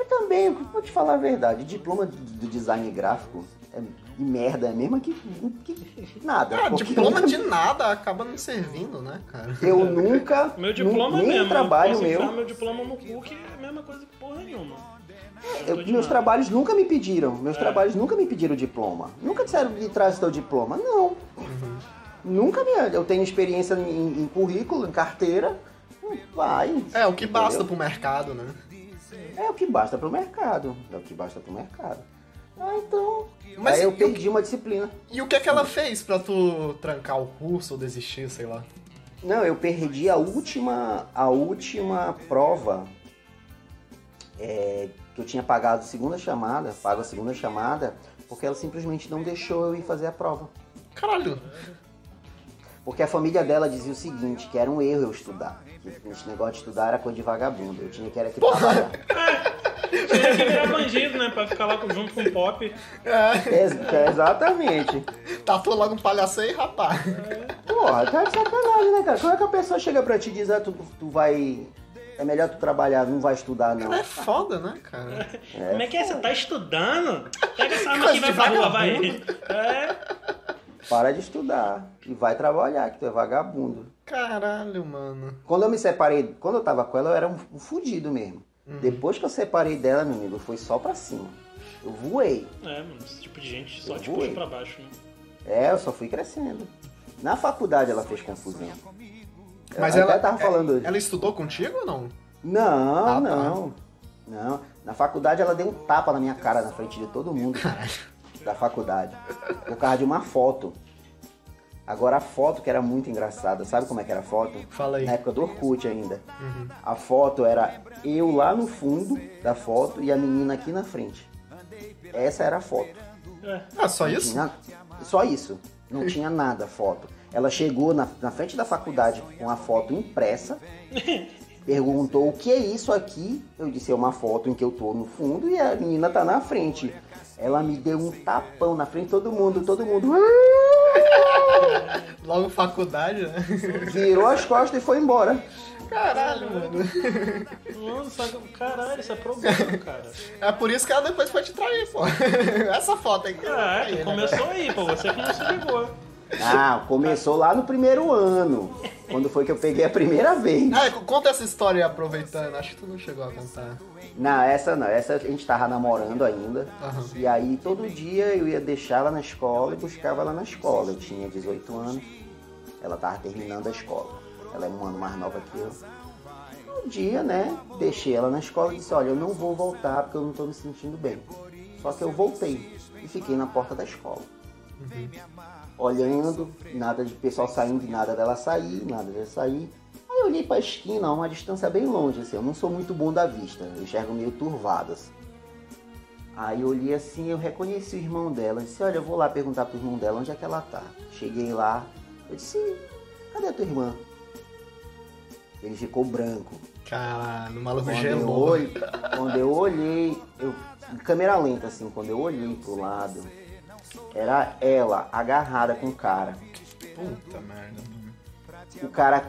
Mas também, vou te falar a verdade, diploma de, de design gráfico é de merda, é mesmo que, que nada. Ah, porque diploma de nada acaba não servindo, né, cara? Eu nunca, Meu diploma nem mesmo. trabalho eu meu, meu diploma no cu, que é a mesma coisa que porra nenhuma. eu- tô de meus nada. trabalhos nunca me pediram, meus É. trabalhos nunca me pediram diploma. Nunca disseram de traz teu diploma, não. Nunca me, eu tenho experiência em, em currículo, em carteira, vai. É, o que basta entendeu? pro mercado, né? É o que basta pro mercado, é o que basta pro mercado. Ah, então, Mas aí eu o perdi uma disciplina. E o que é que ela fez pra tu trancar o curso ou desistir, sei lá? Não, eu perdi a última, a última prova é, que eu tinha pagado a segunda chamada, pago a segunda chamada, porque ela simplesmente não deixou eu ir fazer a prova. Caralho. Porque a família dela dizia o seguinte, que era um erro eu estudar. Esse negócio de estudar era coisa de vagabundo. Eu tinha que era que trabalhar. Tinha que virar bandido, né? Pra ficar lá com- junto com o pop. É, Ex- é, exatamente. tatuou lá no palhaço aí, rapaz. Porra, tá de sacanagem, né, cara? Como é que a pessoa chega pra te dizer, ah, tu, tu vai... É melhor tu trabalhar, não vai estudar, não. É foda, né, cara? Como é que é? Você tá estudando? Pega essa arma aqui e vai pra rua, vai. vagabundo. É. Para de estudar e vai trabalhar, que tu é vagabundo. Caralho, mano. Quando eu me separei, quando eu tava com ela, eu era um, um fudido mesmo. Depois que eu separei dela, meu amigo, foi só pra cima. Eu voei. É, mano, esse tipo de gente só Eu te vou, puxa pra baixo, né? É, eu só fui crescendo. Na faculdade ela fez confusão. Mas eu ela tava falando hoje. Ela estudou contigo ou não? Não, Ah, tá. não. Não. Na faculdade ela deu um tapa na minha cara na frente de todo mundo da faculdade. Por causa de uma foto. Agora a foto que era muito engraçada, sabe como é que era a foto? Fala aí. Na época do Orkut ainda. A foto era eu lá no fundo da foto e a menina aqui na frente. Essa era a foto. É. Ah, só Não isso? tinha- só isso. Não tinha nada foto. Ela chegou na, na frente da faculdade com a foto impressa. Perguntou o que é isso aqui. Eu disse, é uma foto em que eu tô no fundo e a menina tá na frente. Ela me deu um tapão na frente de todo mundo, todo mundo Logo faculdade, né? virou as costas e foi embora. Caralho, mano. Caralho, isso é problema, cara. É por isso que ela depois foi te trair, pô. Essa foto aí. Ah, Aí, né? começou aí, pô. Você que não se ligou. Ah, começou lá no primeiro ano, quando foi que eu peguei a primeira vez. Ah, conta essa história aproveitando. Acho que tu não chegou a contar. Não, essa não, essa a gente tava namorando ainda. Aham. E aí todo dia eu ia deixar ela na escola e buscava ela na escola. Eu tinha 18 anos, ela tava terminando a escola. Ela é um ano mais nova que eu. Um dia, né, deixei ela na escola e disse, olha, eu não vou voltar porque eu não tô me sentindo bem. Só que eu voltei e fiquei na porta da escola. Olhando, nada de pessoal saindo, nada dela sair, nada dela sair. Aí eu olhei pra esquina, a uma distância bem longe, assim, eu não sou muito bom da vista, eu enxergo meio turvado, assim. Aí eu olhei assim, eu reconheci o irmão dela, eu disse, olha, eu vou lá perguntar pro irmão dela onde é que ela tá. Cheguei lá, eu disse, cadê a tua irmã? Ele ficou branco. Caralho, o maluco gelou. olhei, quando eu olhei, eu, câmera lenta assim, quando eu olhei pro lado, era ela agarrada com o cara. Puta merda. mano. O cara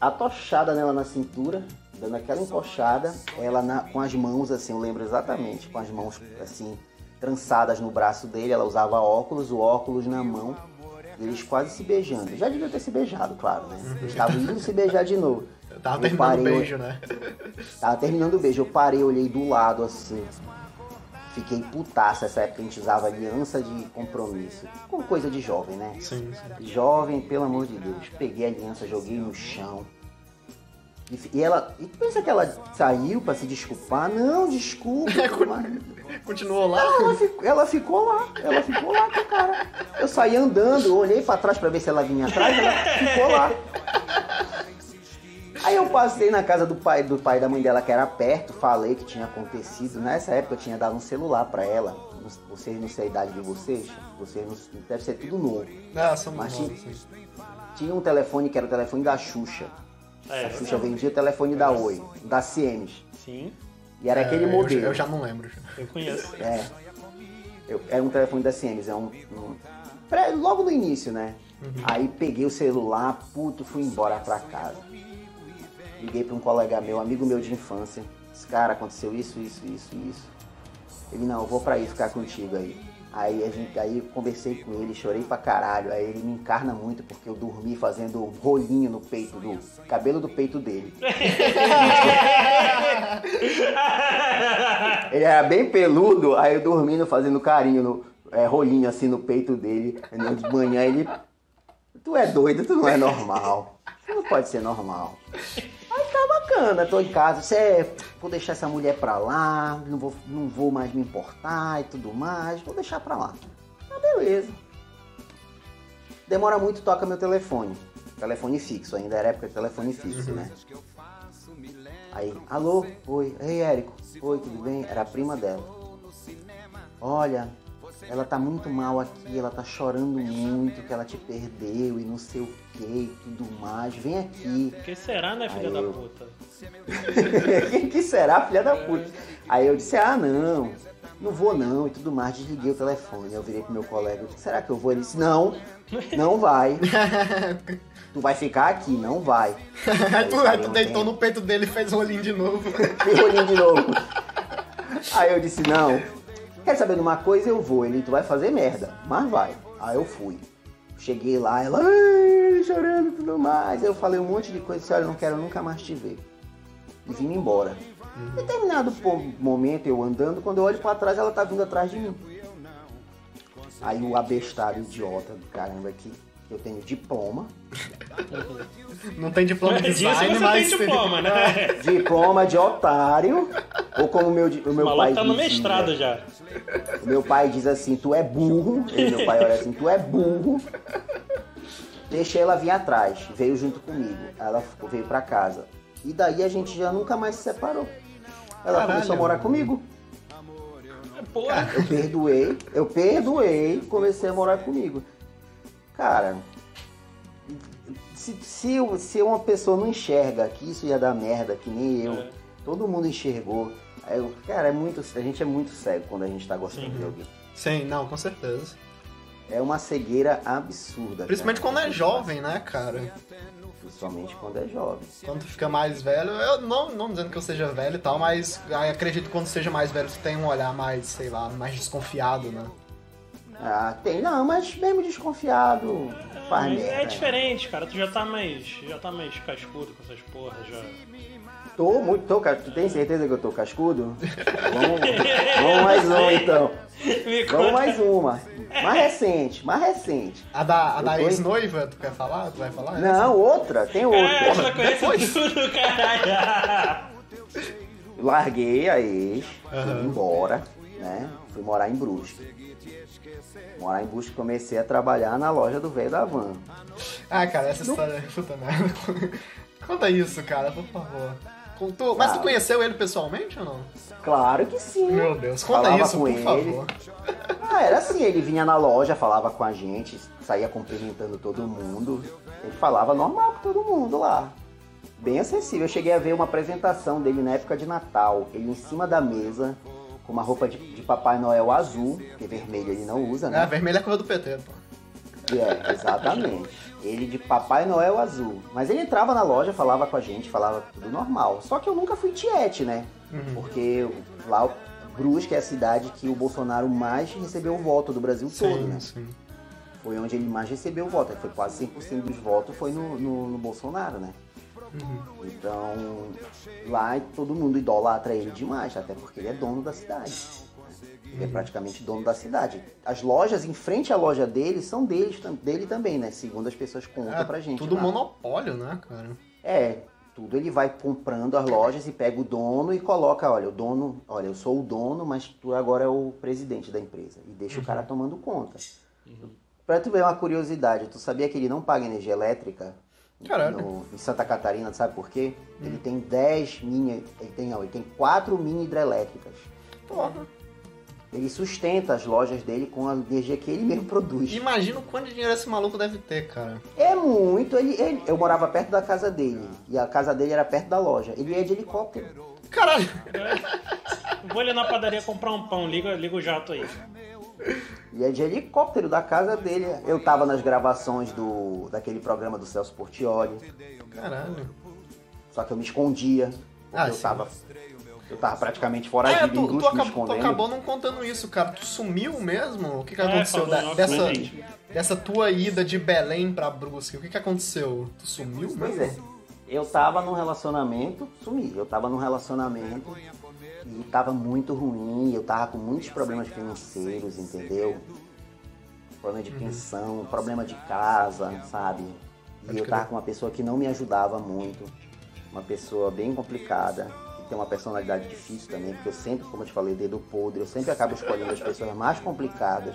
atochada nela na cintura, dando aquela encoxada, ela na- com as mãos assim, eu lembro exatamente, com as mãos assim, trançadas no braço dele, ela usava óculos, o óculos na mão, e eles quase se beijando. Já deviam ter se beijado, claro, né? Eles estavam indo se beijar de novo. Eu tava Eu terminando o beijo, né? Tava terminando o beijo, eu parei, olhei do lado assim. Fiquei putaça, essa época a gente usava aliança de compromisso. Com coisa de jovem, né? Sim, sim. Jovem, pelo amor de Deus. Peguei a aliança, joguei no chão. E, e ela. E pensa que ela saiu pra se desculpar? Não, desculpa. mais. Continuou lá? Ela, ficou, ela ficou lá, ela ficou lá com o cara. Eu saí andando, olhei pra trás pra ver se ela vinha atrás, ela ficou lá. Aí eu passei na casa do pai do pai e da mãe dela, que era perto, falei que tinha acontecido. Nessa época eu tinha dado um celular pra ela. Vocês não sei a idade de vocês, vocês não, deve ser tudo novo. Ah, somos Mas tinha-. Tinha um telefone que era o telefone da Xuxa. É, A Xuxa vendia o telefone da Oi, da Siemens. sim, E era aquele É, eu- modelo. Eu, já não lembro. já. eu conheço. É. Eu, era um telefone da Siemens, é um. um- pré- logo no início, né? Aí peguei o celular, puto, fui embora pra casa. Liguei pra um colega meu, amigo meu de infância. Disse, cara, aconteceu isso, isso, isso, isso. Ele, não, eu vou pra aí ficar contigo aí. Aí, a gente, aí eu conversei com ele, chorei pra caralho. Aí ele me encarna muito porque eu dormi fazendo um rolinho no peito do. cabelo do peito dele. Ele era bem peludo, aí eu dormindo, fazendo carinho, no, é, rolinho assim no peito dele. Aí De manhã ele. Tu é doido, tu não é normal. Tu não pode ser normal. Aí tá bacana, tô em casa, você vou deixar essa mulher pra lá, não vou, não vou mais me importar e tudo mais, vou deixar pra lá. Ah, beleza. Demora muito, toca meu telefone. Telefone fixo, ainda era época de telefone fixo, né? Aí, alô, oi, ei Érico, oi, tudo bem? Era a prima dela. Olha, ela tá muito mal aqui, ela tá chorando muito que ela te perdeu e não sei o que e tudo mais. Vem aqui. O que será, né, filha Aí da eu- puta? Quem que será, filha da puta? Aí eu disse, ah não, não vou não e tudo mais, desliguei o telefone. Eu virei pro meu colega, será que eu vou? Ele disse, não, não vai. Tu vai ficar aqui, não vai. Aí tu, aí tu deitou no peito dele e fez o olhinho de novo. Fiz olhinho de novo. Aí eu disse, não, quer saber de uma coisa? Eu vou. Ele, tu vai fazer merda, mas vai. Aí eu fui. Cheguei lá, ela "Ai", chorando e tudo mais. Aí eu falei um monte de coisa, disse, olha, eu não quero nunca mais te ver. E vim embora. Em determinado momento, eu andando, quando eu olho pra trás, ela tá vindo atrás de mim. Aí o abestado idiota do caramba aqui, eu tenho diploma, Não tem diploma de Disso design, você mas... tem diploma, né? diploma de otário, ou como meu, o O meu pai maluco tá no mestrado já. O meu pai diz assim, tu é burro. E meu pai olha assim, tu é burro. Deixei ela vir atrás, veio junto comigo. Ela ficou- veio pra casa. E daí a gente já nunca mais se separou. Ela Caralho. começou a morar comigo. Porra. Eu perdoei, eu perdoei, comecei a morar comigo. Cara, se, se, se uma pessoa não enxerga que isso ia dar merda, que nem eu, É. todo mundo enxergou. Aí eu, cara, é muito, a gente é muito cego quando a gente tá gostando Sim. de alguém. Sim, não, com certeza. É uma cegueira absurda. Principalmente cara. quando é jovem, né, cara? Principalmente quando é jovem. Quando tu fica mais velho, eu não, não dizendo que eu seja velho e tal, mas acredito que quando seja mais velho tu tem um olhar mais, sei lá, mais desconfiado, né? Ah, tem, não, mas mesmo desconfiado, faz merda. É diferente, cara. Tu já tá mais. Já tá mais cascudo com essas porras já. Tô muito, tô, cara. Tu tem certeza que eu tô cascudo? vamos, vamos mais uma então. Vamos mais uma. Mais recente, mais recente. A da, a Eu da ex-noiva, tu quer falar? Tu vai falar? Não, outra, tem Ah, outra. já conhece depois. tudo, caralho. Larguei a ex, fui Aham. embora, né? Fui morar em Brusque. Morar em Brusque, comecei a trabalhar na loja do velho da van. Ah, cara, essa história é puta merda. Conta isso, cara, por favor. Contou... Mas tu Ah. conheceu ele pessoalmente ou não? Claro que sim. Meu Deus, conta Falava isso, com por ele. favor. Ah, era assim, ele vinha na loja, falava com a gente, saía cumprimentando todo mundo. Ele falava normal com todo mundo lá. Bem acessível. Eu cheguei a ver uma apresentação dele na época de Natal. Ele em cima da mesa, uma roupa de, de Papai Noel azul, porque vermelho ele não usa, É, né? vermelho é a cor do PT, pô. É, exatamente. Ele de Papai Noel azul. Mas ele entrava na loja, falava com a gente, falava tudo normal. Só que eu nunca fui tiete, né? Uhum. Porque lá, o Brusque é a cidade que o Bolsonaro mais recebeu o voto do Brasil todo, né? Sim, sim. Foi onde ele mais recebeu o voto. Foi quase 100% dos votos foi no, no, no Bolsonaro, né? Uhum. Então, lá todo mundo idolatra ele demais, até porque ele é dono da cidade. Ele é praticamente dono da cidade. As lojas em frente à loja dele são deles, dele também, né? Segundo as pessoas contam É, pra gente. tudo lá. monopólio, né, cara? É, tudo ele vai comprando as lojas e pega o dono e coloca, olha, o dono, olha, eu sou o dono, mas tu agora é o presidente da empresa. E deixa o cara tomando conta. Pra tu ver uma curiosidade, tu sabia que ele não paga energia elétrica Caralho. no- em Santa Catarina, sabe por quê? Ele tem 10 mini, ele tem, não, ele tem 4 mini hidrelétricas. Porra. Ele sustenta as lojas dele com a energia que ele mesmo produz. Imagina o quanto de dinheiro esse maluco deve ter, cara. É muito. Ele, ele- eu morava perto da casa dele. E a casa dele era perto da loja. Ele ia de helicóptero. Caralho. Vou ali na padaria comprar um pão, liga, liga o jato aí. Ia de helicóptero da casa dele. Eu tava nas gravações do daquele programa do Celso Portioli. Caralho. Só que eu me escondia. Ah, eu sim. tava. Eu tava praticamente É, foragido em tu, tu, acabou, tu acabou não contando isso, cara. Tu sumiu mesmo? O que, que É, aconteceu falou da- dessa, dessa tua ida de Belém pra Brusque? O que, que aconteceu? Tu sumiu Pois mesmo? é. Eu tava num relacionamento, sumi. Eu tava num relacionamento e tava muito ruim. Eu tava com muitos problemas financeiros, entendeu? Problema de pensão, problema de casa, sabe? E eu tava com uma pessoa que não me ajudava muito. Uma pessoa bem complicada, que tem uma personalidade difícil também, porque eu sempre, como eu te falei, dedo podre, eu sempre acabo escolhendo as pessoas mais complicadas,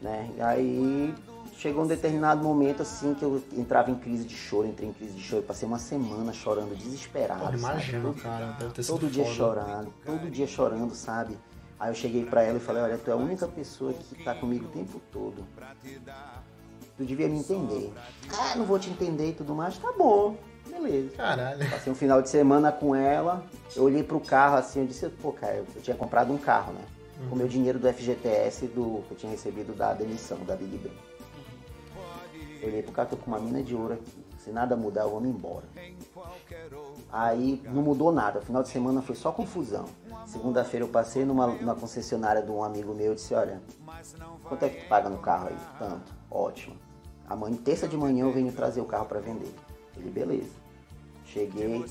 né? E aí chegou um determinado momento assim que eu entrava em crise de choro, entrei em crise de choro, passei uma semana chorando, desesperado. Imagino, cara. Deve ter sido Todo dia foda. chorando, todo dia chorando, sabe? Aí eu cheguei pra ela e falei, olha, tu é a única pessoa que tá comigo o tempo todo. Tu devia me entender. Ah, não vou te entender e tudo mais. Tá bom, beleza. Caralho. Passei um final de semana com ela, eu olhei pro carro assim, eu disse, pô, cara, eu tinha comprado um carro, né? Com o meu dinheiro do FGTS do, que eu tinha recebido da demissão da Big Ben. Eu olhei pro carro, tô com uma mina de ouro aqui. Se nada mudar, eu vou me embora. Aí não mudou nada. Final de semana foi só confusão. Segunda-feira eu passei numa, numa concessionária de um amigo meu e disse, olha, quanto é que tu paga no carro aí? Tanto. Ótimo. Amanhã, terça de manhã eu venho trazer o carro para vender. Ele, beleza. Cheguei,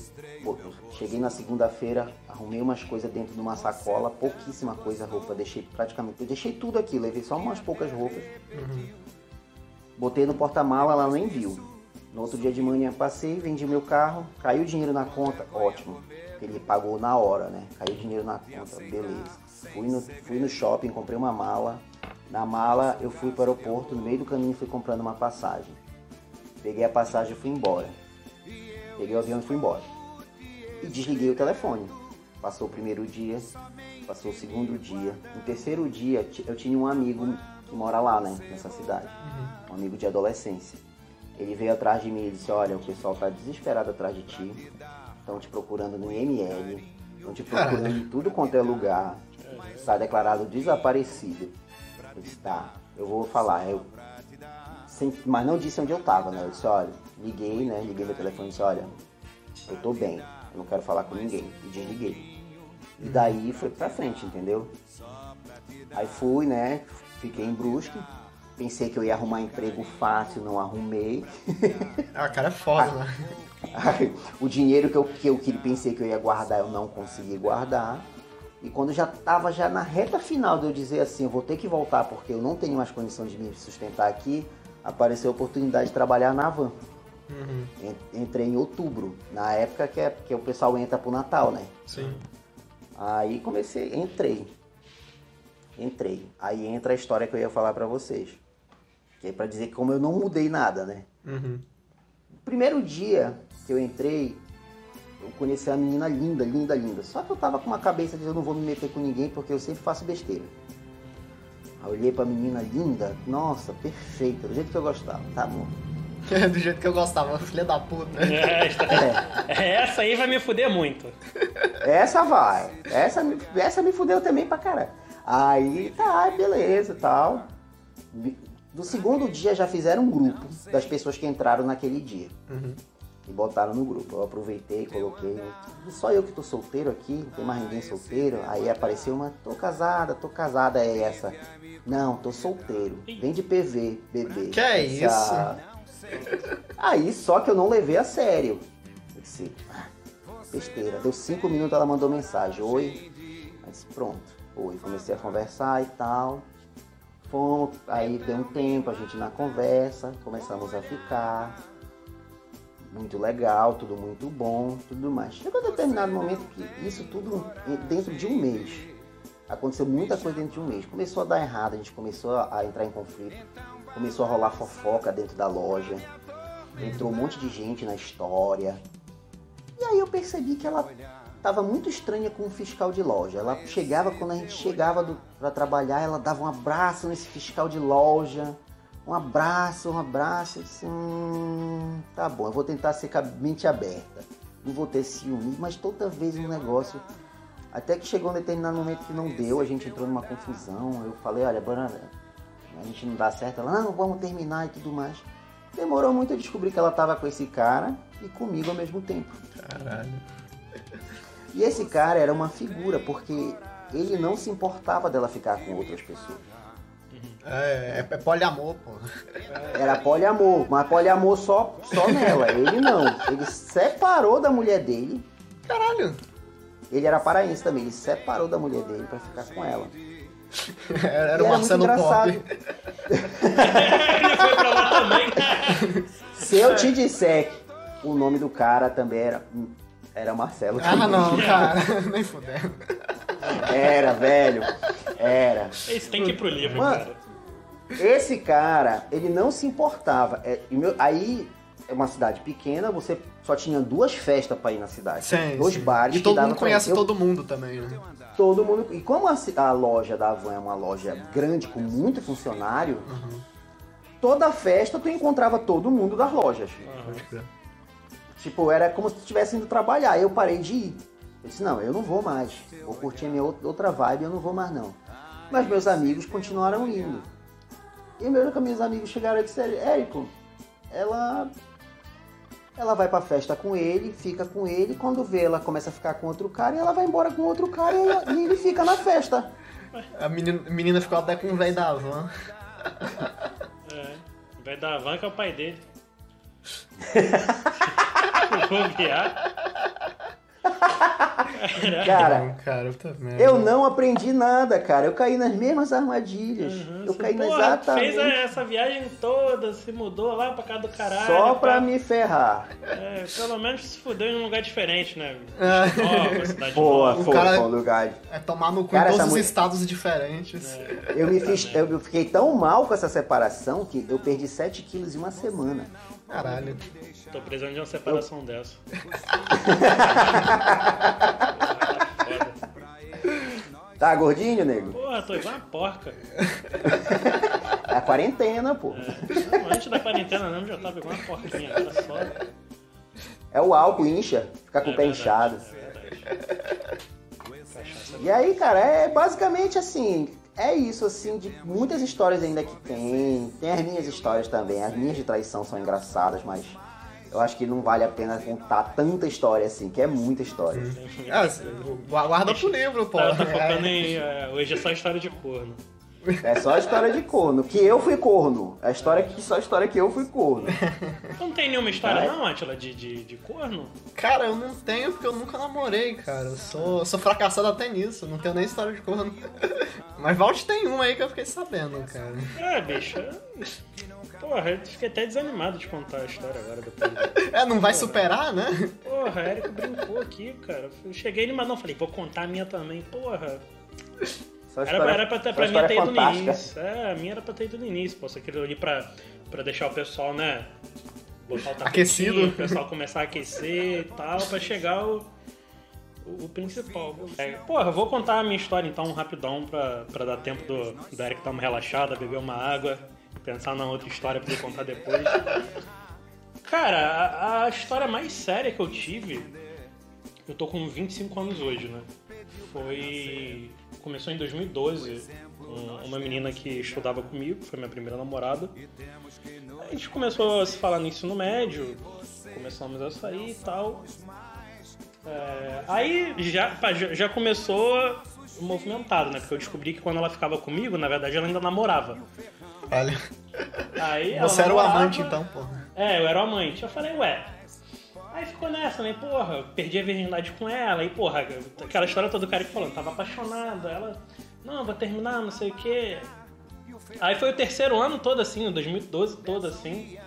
cheguei na segunda-feira, arrumei umas coisas dentro de uma sacola, pouquíssima coisa, roupa, deixei praticamente, eu deixei tudo aqui, levei só umas poucas roupas. Botei no porta-mala, ela nem viu. No outro dia de manhã passei, vendi meu carro, caiu dinheiro na conta, ótimo. Ele pagou na hora, né? Caiu dinheiro na conta, beleza. Fui no, fui no shopping, comprei uma mala. Na mala eu fui para o aeroporto, no meio do caminho fui comprando uma passagem. Peguei a passagem e fui embora. Peguei o avião e fui embora. E desliguei o telefone. Passou o primeiro dia, passou o segundo dia. No terceiro dia eu tinha um amigo que mora lá, né? Nessa cidade. Um amigo de adolescência. Ele veio atrás de mim e disse, olha, o pessoal tá desesperado atrás de ti. Estão te procurando no IML. Estão te procurando Caralho. em tudo quanto é lugar. Está declarado desaparecido. Eu disse, tá, eu vou falar. Eu, sem- mas não disse onde eu tava, né? Eu disse, olha, liguei, né? Liguei meu telefone e disse, olha, eu tô bem, eu não quero falar com ninguém. E desliguei. E daí foi pra frente, entendeu? Aí fui, né? Fiquei em Brusque. Pensei que eu ia arrumar emprego fácil, não arrumei. Ah, cara, é foda, né? O dinheiro que eu, que eu pensei que eu ia guardar, eu não consegui guardar. E quando já estava já na reta final de eu dizer assim, eu vou ter que voltar porque eu não tenho mais condição de me sustentar aqui, apareceu a oportunidade de trabalhar na van. Uhum. En- Entrei em outubro, na época que, é, que o pessoal entra pro Natal, né? Sim. Aí comecei, entrei. Entrei. Aí entra a história que eu ia falar pra vocês. Que é pra dizer que como eu não mudei nada, né? Uhum. Primeiro dia que eu entrei, eu conheci a menina linda, linda, linda. Só que eu tava com uma cabeça de eu não vou me meter com ninguém porque eu sempre faço besteira. Aí eu olhei pra menina linda, nossa, perfeita, do jeito que eu gostava, tá bom. do jeito que eu gostava, filha da puta. É, esta- É, essa aí vai me fuder muito. essa vai. Essa, me- essa me fudeu também pra caralho. Aí tá, beleza e tal. Do segundo dia já fizeram um grupo das pessoas que entraram naquele dia. Uhum. E botaram no grupo. Eu aproveitei, coloquei. Só eu que tô solteiro aqui, não tem mais ninguém solteiro. Aí apareceu uma, tô casada, tô casada, é essa. Não, tô solteiro. Vem de PV, bebê. Que é isso? Aí só que eu não levei a sério. Eu disse, "Ah, besteira. Deu cinco minutos, ela mandou mensagem. Oi. Disse, pronto. Oi. Comecei a conversar e tal. Fomos, aí deu um tempo, a gente na conversa, começamos a ficar. Muito legal, tudo muito bom, tudo mais. Chegou um determinado momento que isso tudo dentro de um mês. Aconteceu muita coisa dentro de um mês. Começou a dar errado, a gente começou a entrar em conflito. Começou a rolar fofoca dentro da loja. Entrou um monte de gente na história. E aí eu percebi que ela estava muito estranha com o fiscal de loja. Ela chegava, quando a gente chegava para trabalhar, ela dava um abraço nesse fiscal de loja. Um abraço, um abraço. Eu disse, hum, tá bom, eu vou tentar ser com a mente aberta. Não vou ter ciúme, mas toda vez um negócio. Até que chegou um determinado momento que não deu, a gente entrou numa confusão. Eu falei, olha, Bora, a gente não dá certo. Ela, não, vamos terminar e tudo mais. Demorou muito a descobrir que ela tava com esse cara e comigo ao mesmo tempo. Caralho. E esse cara era uma figura, porque ele não se importava dela ficar com outras pessoas. É, é, poliamor, pô. Era poliamor, mas poliamor só, só nela. Ele não. Ele separou da mulher dele. Caralho. Ele era paraense também. Ele separou da mulher dele pra ficar com ela. Era, era o era Marcelo muito engraçado. Pop. Ele foi pra lá também. Se eu te disser que o nome do cara também era, era Marcelo. Ah, não, cara. Nem fudendo. Era, velho. Era. Esse tem que ir pro livro, Mano. cara. Esse cara, ele não se importava. É, e meu- aí é uma cidade pequena, você só tinha duas festas pra ir na cidade. Sim, dois sim. bares E todo mundo conhece Eu- todo mundo também, né? todo mundo. E como a, a loja da Avan é uma loja grande com muito funcionário, Uhum. toda festa tu encontrava todo mundo das lojas. Crer. Tipo, era como se tu estivesse indo trabalhar. Aí eu parei de ir. Eu disse, não, eu não vou mais. Vou curtir a minha ou- outra vibe, eu não vou mais não. Mas meus amigos continuaram indo. E meus, meus amigos chegaram e disseram, Érico, ela. Ela vai pra festa com ele, fica com ele, quando vê ela começa a ficar com outro cara e ela vai embora com outro cara e, ela- e ele fica na festa. A menina, menina ficou até com o velho da van. É. Vai dar a van que é o pai dele. Cara, cara, eu não aprendi nada, cara. Eu caí nas mesmas armadilhas. eu caí na Porra, exatamente. fez essa viagem toda, se mudou lá pra casa do caralho. Só pra pá. me ferrar. É, pelo menos se fudeu em um lugar diferente, né? É. Boa, foi, cara- um lugar. É tomar no cu Cara, em todos os mulher- estados diferentes. Eu me fiz, eu fiquei tão mal com essa separação que eu perdi 7 quilos em uma semana. Caralho. Tô precisando de uma separação dessa. Foda. Tá gordinho, nego? Porra, tô igual uma porca. É a quarentena, pô. Não, antes da quarentena mesmo já tava igual uma porquinha, era só. É o álcool incha, fica com É o pé verdade, inchado. é E aí, cara, é basicamente assim. É isso, assim, de muitas histórias ainda que tem. Tem as minhas histórias também. As minhas de traição são engraçadas, mas eu acho que não vale a pena contar tanta história assim, que é muita história. Ah, gua- guarda pro livro, pô. Tá, tá focando É. em. é, hoje é só história de corno. É só a história de corno. Que eu fui corno. A história que só a história que eu fui corno. Não tem nenhuma história, Vai. não, Atila, de, de, de corno? Cara, eu não tenho porque eu nunca namorei, cara. Eu sou, sou fracassado até nisso. Não tenho nem história de corno. Mas Valt tem uma aí que eu fiquei sabendo, cara. É, bicho. é- Porra, eu fiquei até desanimado de contar a história agora depois. É, não vai superar, né? Porra, Érico brincou aqui, cara. Eu cheguei mas não, falei, vou contar a minha também. Porra, Só era, era pra, pra mim ter ido no início. É, a minha era pra ter ido no início, pô. Só queria ali pra, pra deixar o pessoal, né? botar o Aquecido. o pessoal começar a aquecer e tal, pra chegar o, o, o principal. É, porra, eu vou contar a minha história então rapidão pra, pra dar tempo do, do Eric dar uma relaxada, beber uma água, pensar na outra história pra ele contar depois. Cara, a, a história mais séria que eu tive, eu tô com 25 anos hoje, né? Foi. Começou em 2012, com uma menina que estudava comigo, foi minha primeira namorada. A gente começou a se falar no ensino médio, começamos a sair e tal. É, aí já, já começou movimentado, né? Porque eu descobri que quando ela ficava comigo, na verdade ela ainda namorava. Olha. Aí Você era o amante então, porra. É, eu era o amante. Eu falei, ué. Aí ficou nessa, né? Porra, perdi a virgindade com ela. E, porra, aquela história toda do cara que falando, tava apaixonado. Ela, não, vou terminar, não sei o quê. Aí foi o terceiro ano todo assim, o 2012 todo assim.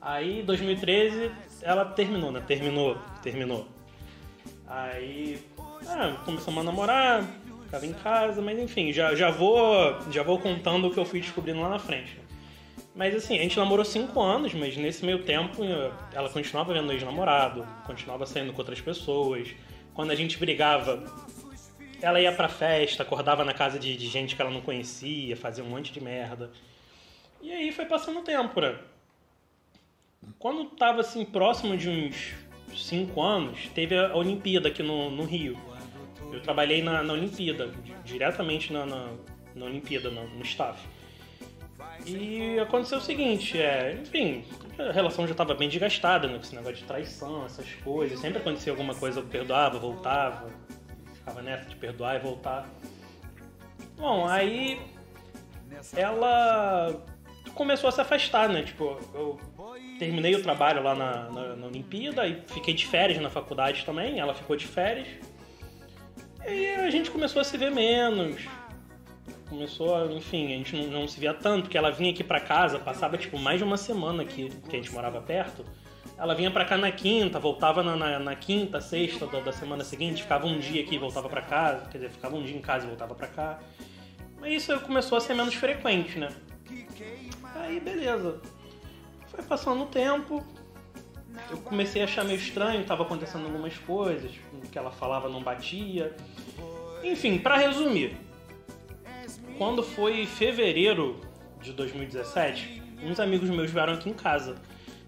Aí, 2013, ela terminou, né? Terminou, terminou. Aí, ah, começamos a namorar, ficava em casa, mas enfim, já, já, vou, já vou contando o que eu fui descobrindo lá na frente. Mas assim, a gente namorou cinco anos, mas nesse meio tempo eu- ela continuava vendo ex-namorado, continuava saindo com outras pessoas. Quando a gente brigava, ela ia pra festa, acordava na casa de, de gente que ela não conhecia, fazia um monte de merda. E aí foi passando o tempo, né? Quando tava assim, próximo de uns cinco anos, teve a Olimpíada aqui no, no Rio. Eu trabalhei na, na Olimpíada, di- diretamente na, na, na Olimpíada, no, no staff. E aconteceu o seguinte, é, enfim, a relação já estava bem desgastada, né? Esse negócio de traição, essas coisas. Sempre acontecia alguma coisa, eu perdoava, voltava. Ficava nessa de perdoar e voltar. Bom, aí ela começou a se afastar, né? Tipo, eu terminei o trabalho lá na, na, na Olimpíada e fiquei de férias na faculdade também. Ela ficou de férias. E a gente começou a se ver menos. Começou, a, enfim, a gente não, não se via tanto, porque ela vinha aqui pra casa, passava tipo mais de uma semana aqui, que a gente morava perto. Ela vinha pra cá na quinta, voltava na, na, na quinta, sexta da, da semana seguinte, ficava um dia aqui e voltava pra casa, quer dizer, ficava um dia em casa e voltava pra cá. Mas isso começou a ser menos frequente, né? Aí, beleza. Foi passando o tempo, eu comecei a achar meio estranho, tava acontecendo algumas coisas, o que ela falava não batia. Enfim, pra resumir, quando foi fevereiro de 2017, uns amigos meus vieram aqui em casa.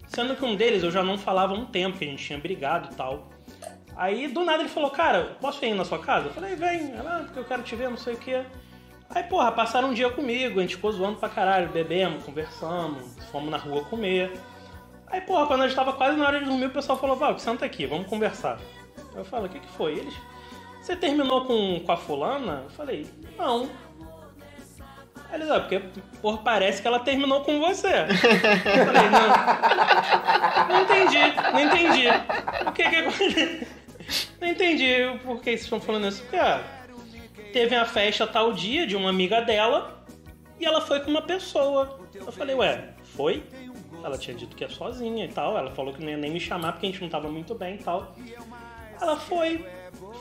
Sendo que um deles eu já não falava há um tempo, que a gente tinha brigado e tal. Aí do nada ele falou, cara, posso ir na sua casa? Eu falei, vem, ela, ah, porque eu quero te ver, não sei o quê. Aí, porra, passaram um dia comigo, a gente ficou zoando pra caralho, bebemos, conversamos, fomos na rua comer. Aí, porra, quando a gente tava quase na hora de dormir, o pessoal falou, Val, senta aqui, vamos conversar. Eu falei, o que que foi? Eles, você terminou com, com a fulana? Eu falei, não. Aí Eles, ah, porque, porra, parece que ela terminou com você. Eu falei, não. Não entendi, não entendi. O que que? Não entendi por que vocês estão falando isso. Porque, ah, teve uma festa tal dia de uma amiga dela e ela foi com uma pessoa. Eu falei, ué, foi? Ela tinha dito que é sozinha e tal. Ela falou que não ia nem me chamar porque a gente não tava muito bem e tal. Ela foi.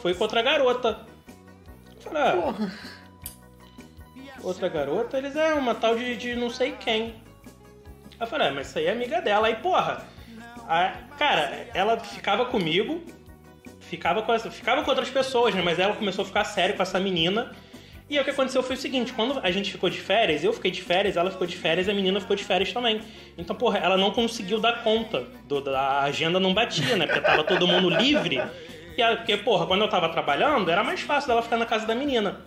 Foi com outra garota. Eu falei, ah, outra garota, eles é uma tal de, de não sei quem. Eu falei, ah, mas isso aí é amiga dela. Aí, porra, a- cara, ela ficava comigo, ficava com, essa- ficava com outras pessoas, né? Mas ela começou a ficar sério com essa menina. E aí o que aconteceu foi o seguinte, quando a gente ficou de férias, eu fiquei de férias, ela ficou de férias a menina ficou de férias também. Então, porra, ela não conseguiu dar conta, do, da agenda não batia, né? Porque tava todo mundo livre. E ela, porque, porra, quando eu tava trabalhando, era mais fácil dela ficar na casa da menina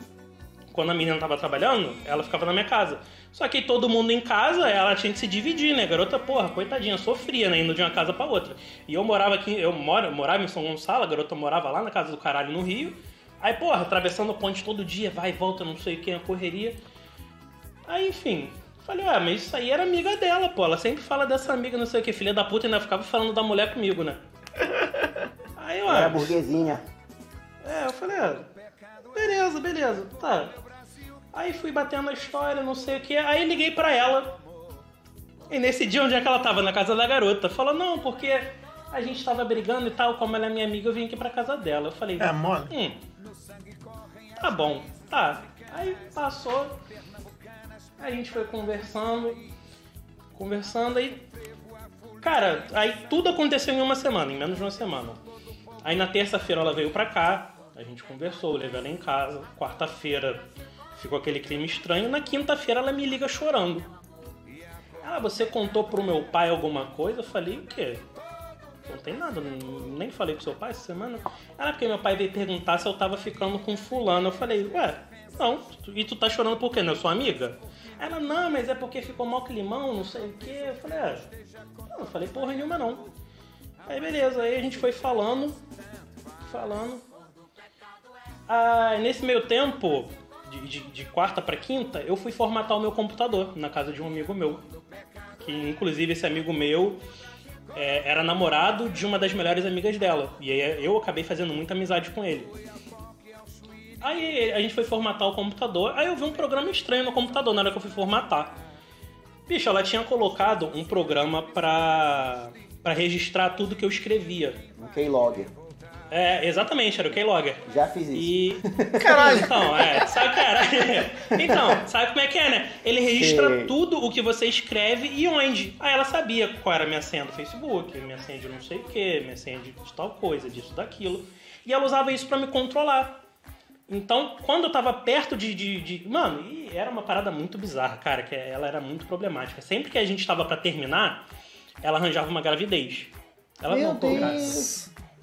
quando a menina tava trabalhando, ela ficava na minha casa. Só que todo mundo em casa, ela tinha que se dividir, né? Garota, porra, coitadinha, sofria, né? Indo de uma casa pra outra. E eu morava aqui, eu moro, morava em São Gonçalo, a garota morava lá na casa do caralho no Rio. Aí, porra, atravessando a ponte todo dia, vai e volta, não sei o que, a correria. Aí, enfim, falei, ah, mas isso aí era amiga dela, pô. Ela sempre fala dessa amiga, não sei o que, filha da puta, ainda ficava falando da mulher comigo, né? Aí, ó. Era burguesinha. É, eu falei, ah, beleza, beleza, tá. Aí fui batendo a história, não sei o que, aí liguei pra ela. E nesse dia, onde é que ela tava? Na casa da garota. Falou, não, porque a gente tava brigando e tal, como ela é minha amiga, eu vim aqui pra casa dela. Eu falei, É, mole. hum, tá bom, tá. Aí passou, a gente foi conversando, conversando, aí Cara, aí tudo aconteceu em uma semana, em menos de uma semana. Aí na terça-feira ela veio pra cá, a gente conversou, eu levei ela em casa. Quarta-feira ficou aquele clima estranho. Na quinta-feira ela me liga chorando. Ah, você contou pro meu pai alguma coisa? Eu falei, o quê? Não tem nada, nem falei pro seu pai essa semana. Era porque meu pai veio perguntar se eu tava ficando com fulano. Eu falei, ué, não, e tu tá chorando por quê? Não é sua amiga? Ela, não, mas é porque ficou mal climão, não sei o quê. Eu falei, é, não, não falei porra nenhuma não. Aí beleza, aí a gente foi falando, falando. Ah, nesse meio tempo, de, de, de quarta para quinta, eu fui formatar o meu computador na casa de um amigo meu. Que inclusive esse amigo meu é, era namorado de uma das melhores amigas dela. E aí eu acabei fazendo muita amizade com ele. Aí a gente foi formatar o computador, aí eu vi um programa estranho no computador na hora que eu fui formatar. Bicho, ela tinha colocado um programa pra, pra registrar tudo que eu escrevia. Um Keylogger. É, exatamente, era o Keylogger. Já fiz isso. E. Caralho. Então, é, sabe, cara? Então, sabe como é que é, né? Ele registra Sei. tudo o que você escreve e onde. Aí ela sabia qual era a minha senha do Facebook, minha senha de não sei o que, minha senha de tal coisa, disso, daquilo. E ela usava isso pra me controlar. Então, quando eu tava perto de, de, de- Mano, e era uma parada muito bizarra, cara, que ela era muito problemática. Sempre que a gente tava pra terminar, ela arranjava uma gravidez. Ela Meu não tô grávida.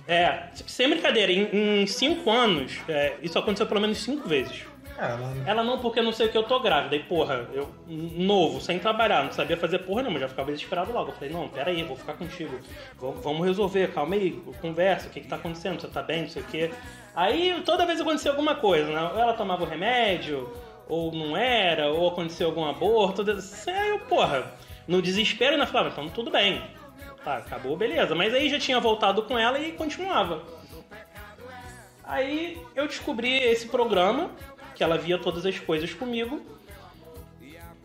É, sem brincadeira, em, em cinco anos, é, isso aconteceu pelo menos cinco vezes. Mano. Ela não, porque eu não sei o que eu tô grávida. E porra, eu, novo, sem trabalhar, não sabia fazer porra nenhuma, já ficava desesperado logo. Eu falei, não, pera aí, vou ficar contigo. Vamos, vamos resolver, calma aí, conversa, o que que tá acontecendo, você tá bem, não sei o que. Aí toda vez acontecia alguma coisa, né? Ou ela tomava o remédio, ou não era, ou aconteceu algum aborto. Aí eu, porra, no desespero, eu falava, então tudo bem. Tá, acabou, beleza. Mas aí já tinha voltado com ela e continuava. Aí eu descobri esse programa, que ela via todas as coisas comigo.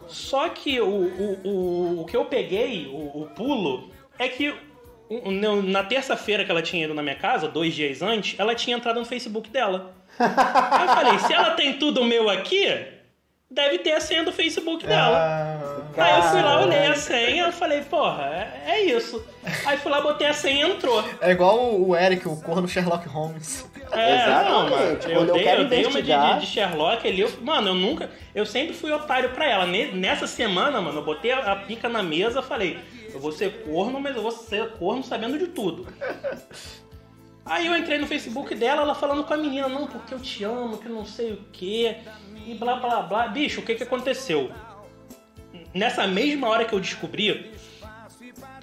Só que o, o, o, o que eu peguei, o, o pulo, é que na terça-feira que ela tinha ido na minha casa, dois dias antes, ela tinha entrado no Facebook dela. Aí eu falei, se ela tem tudo meu aqui, deve ter a senha do Facebook dela. Ah, Aí eu fui lá, olhei a senha, eu falei, porra, é, é isso. Aí fui lá, botei a senha e entrou. é igual o Eric, o corno Sherlock Holmes. É, não, Exatamente. mano. Eu Quando eu dei, quero eu dei uma de, investigar- de, Sherlock ali. eu- mano, eu nunca. Eu sempre fui otário pra ela. Ne- Nessa semana, mano, eu botei a, a pica na mesa falei: eu vou ser corno, mas eu vou ser corno sabendo de tudo. Aí eu entrei no Facebook dela, ela falando com a menina: não, porque eu te amo, que não sei o quê. E blá blá blá. Bicho, o que que aconteceu? Nessa mesma hora que eu descobri,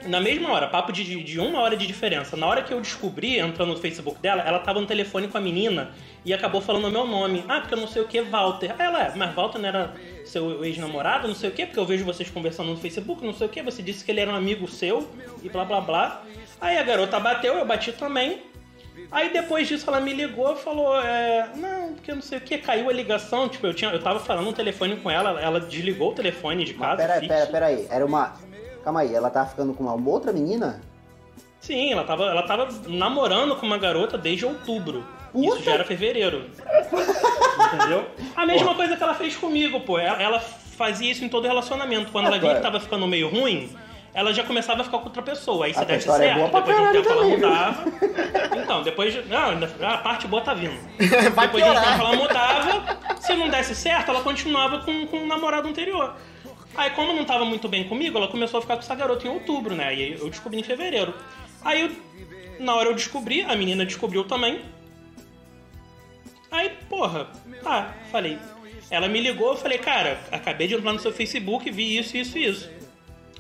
na mesma hora, papo de, de- uma hora de diferença. Na hora que eu descobri, entrando no Facebook dela, ela tava no telefone com a menina e acabou falando o meu nome. Ah, porque eu não sei o que, Walter. Ela é, mas Walter não era seu ex-namorado, não sei o que, porque eu vejo vocês conversando no Facebook, não sei o que. Você disse que ele era um amigo seu e blá blá blá. Aí a garota bateu, eu bati também. Aí depois disso ela me ligou e falou, é, não, porque não sei o que, caiu a ligação, tipo, eu, tinha, eu tava falando no telefone com ela, ela desligou o telefone de casa. Pera, fixo. pera, pera aí. Era uma. Calma aí, ela tava ficando com uma outra menina? Sim, ela tava, ela tava namorando com uma garota desde outubro. Puta! Isso já era fevereiro. Entendeu? A mesma coisa que ela fez comigo, pô. Ela, ela fazia isso em todo relacionamento. Quando ela via que tava ficando meio ruim, ela já começava a ficar com outra pessoa. Aí se A tua desse história é certo, boa pra depois de um tempo ela mudava. Então, depois de. Não, a parte boa tá vindo. Vai Depois de um piorar. tempo ela mudava. Se não desse certo, ela continuava com, com o namorado anterior. Aí, como não tava muito bem comigo, ela começou a ficar com essa garota em outubro, né? E aí eu descobri em fevereiro. Aí, eu- na hora eu descobri, a menina descobriu também. Aí, porra, tá, falei. Ela me ligou, eu falei, cara, acabei de entrar no seu Facebook, vi isso, isso, isso.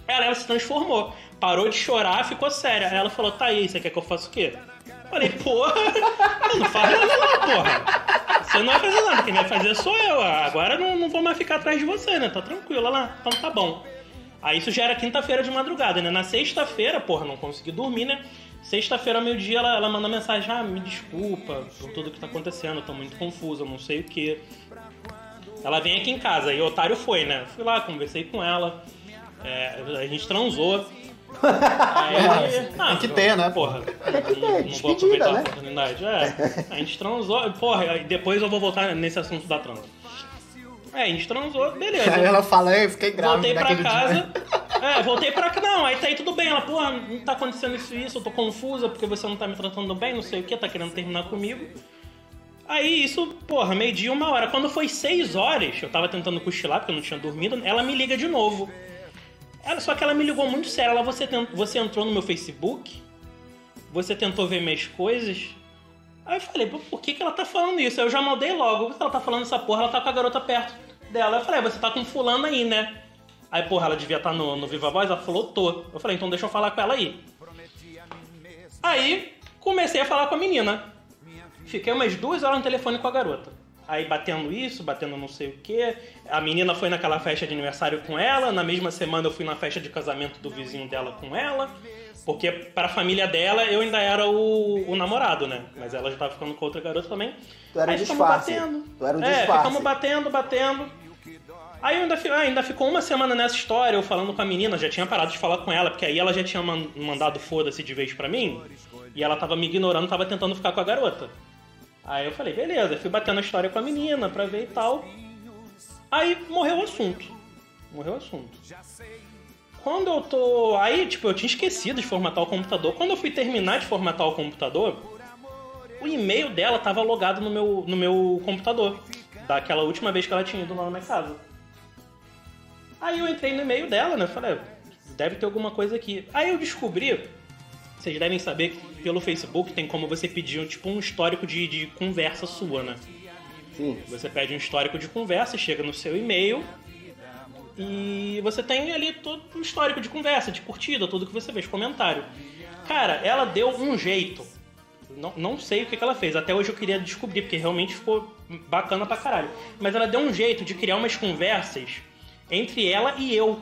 Ela, ela se transformou. Parou de chorar, ficou séria. Ela falou, tá aí, você quer que eu faça o quê? Falei, porra, não faz nada não, porra. Você não vai fazer nada, quem vai fazer sou eu. Agora não, não vou mais ficar atrás de você, né? Tá tranquilo, lá, então tá bom. Aí isso já era quinta-feira de madrugada, né? Na sexta-feira, porra, não consegui dormir, né? Sexta-feira, meio-dia, ela, ela mandou mensagem, ah, me desculpa por tudo que tá acontecendo, eu tô muito confusa, não sei o que. Ela vem aqui em casa, e o otário foi, né? Fui lá, conversei com ela, é, a gente transou. Aí, ah, Tem que ter, né, Porra, Tem que ter, não, não vou despedida, aproveitar né? a oportunidade. É, a gente transou, porra, depois eu vou voltar nesse assunto da transa. É, a gente transou, beleza. Aí ela fala, eu fiquei grávida Voltei pra casa. dia. É, voltei pra cá, não, aí tá aí tudo bem. Ela, porra, não tá acontecendo isso e isso, eu tô confusa porque você não tá me tratando bem, não sei o que, tá querendo terminar comigo. Aí isso, porra, meio-dia, uma hora. Quando foi seis horas, eu tava tentando cochilar porque eu não tinha dormido, ela me liga de novo. Ela, só que ela me ligou muito sério. Ela, você, tent, você entrou no meu Facebook? Você tentou ver minhas coisas? Aí eu falei, por que, que ela tá falando isso? Aí eu já mandei logo. Ela tá falando essa porra, ela tá com a garota perto dela. Eu falei, você tá com fulano aí, né? Aí, porra, ela devia estar tá no, no Viva Voz. Ela falou, tô. Eu falei, então deixa eu falar com ela aí. Aí, comecei a falar com a menina. Fiquei umas duas horas no telefone com a garota. Aí batendo isso, batendo não sei o que. A menina foi naquela festa de aniversário com ela. Na mesma semana eu fui na festa de casamento do vizinho dela com ela. Porque para a família dela eu ainda era o, o, namorado, né? Mas ela já tava ficando com outra garota também. Tu era Aí um ficamos batendo. Tu era um é, disfarce. ficamos batendo, batendo. Aí ainda, ah, ainda ficou uma semana nessa história, eu falando com a menina, já tinha parado de falar com ela, porque aí ela já tinha man- mandado foda-se de vez pra mim, e ela tava me ignorando, tava tentando ficar com a garota. Aí eu falei, beleza, fui batendo a história com a menina pra ver e tal. Aí morreu o assunto. Morreu o assunto. Quando eu tô. Aí, tipo, eu tinha esquecido de formatar o computador. Quando eu fui terminar de formatar o computador, o e-mail dela tava logado no meu, no meu computador. Daquela última vez que ela tinha ido lá na minha casa. Aí eu entrei no e-mail dela, né? Falei, deve ter alguma coisa aqui. Aí eu descobri, vocês devem saber que pelo Facebook tem como você pedir tipo um histórico de, de conversa sua, né? Sim. Você pede um histórico de conversa, chega no seu e-mail e você tem ali todo o histórico de conversa, de curtida, tudo que você fez, comentário. Cara, ela deu um jeito. Não, não sei o que, que ela fez. Até hoje eu queria descobrir, porque realmente ficou bacana pra caralho. Mas ela deu um jeito de criar umas conversas entre ela e eu.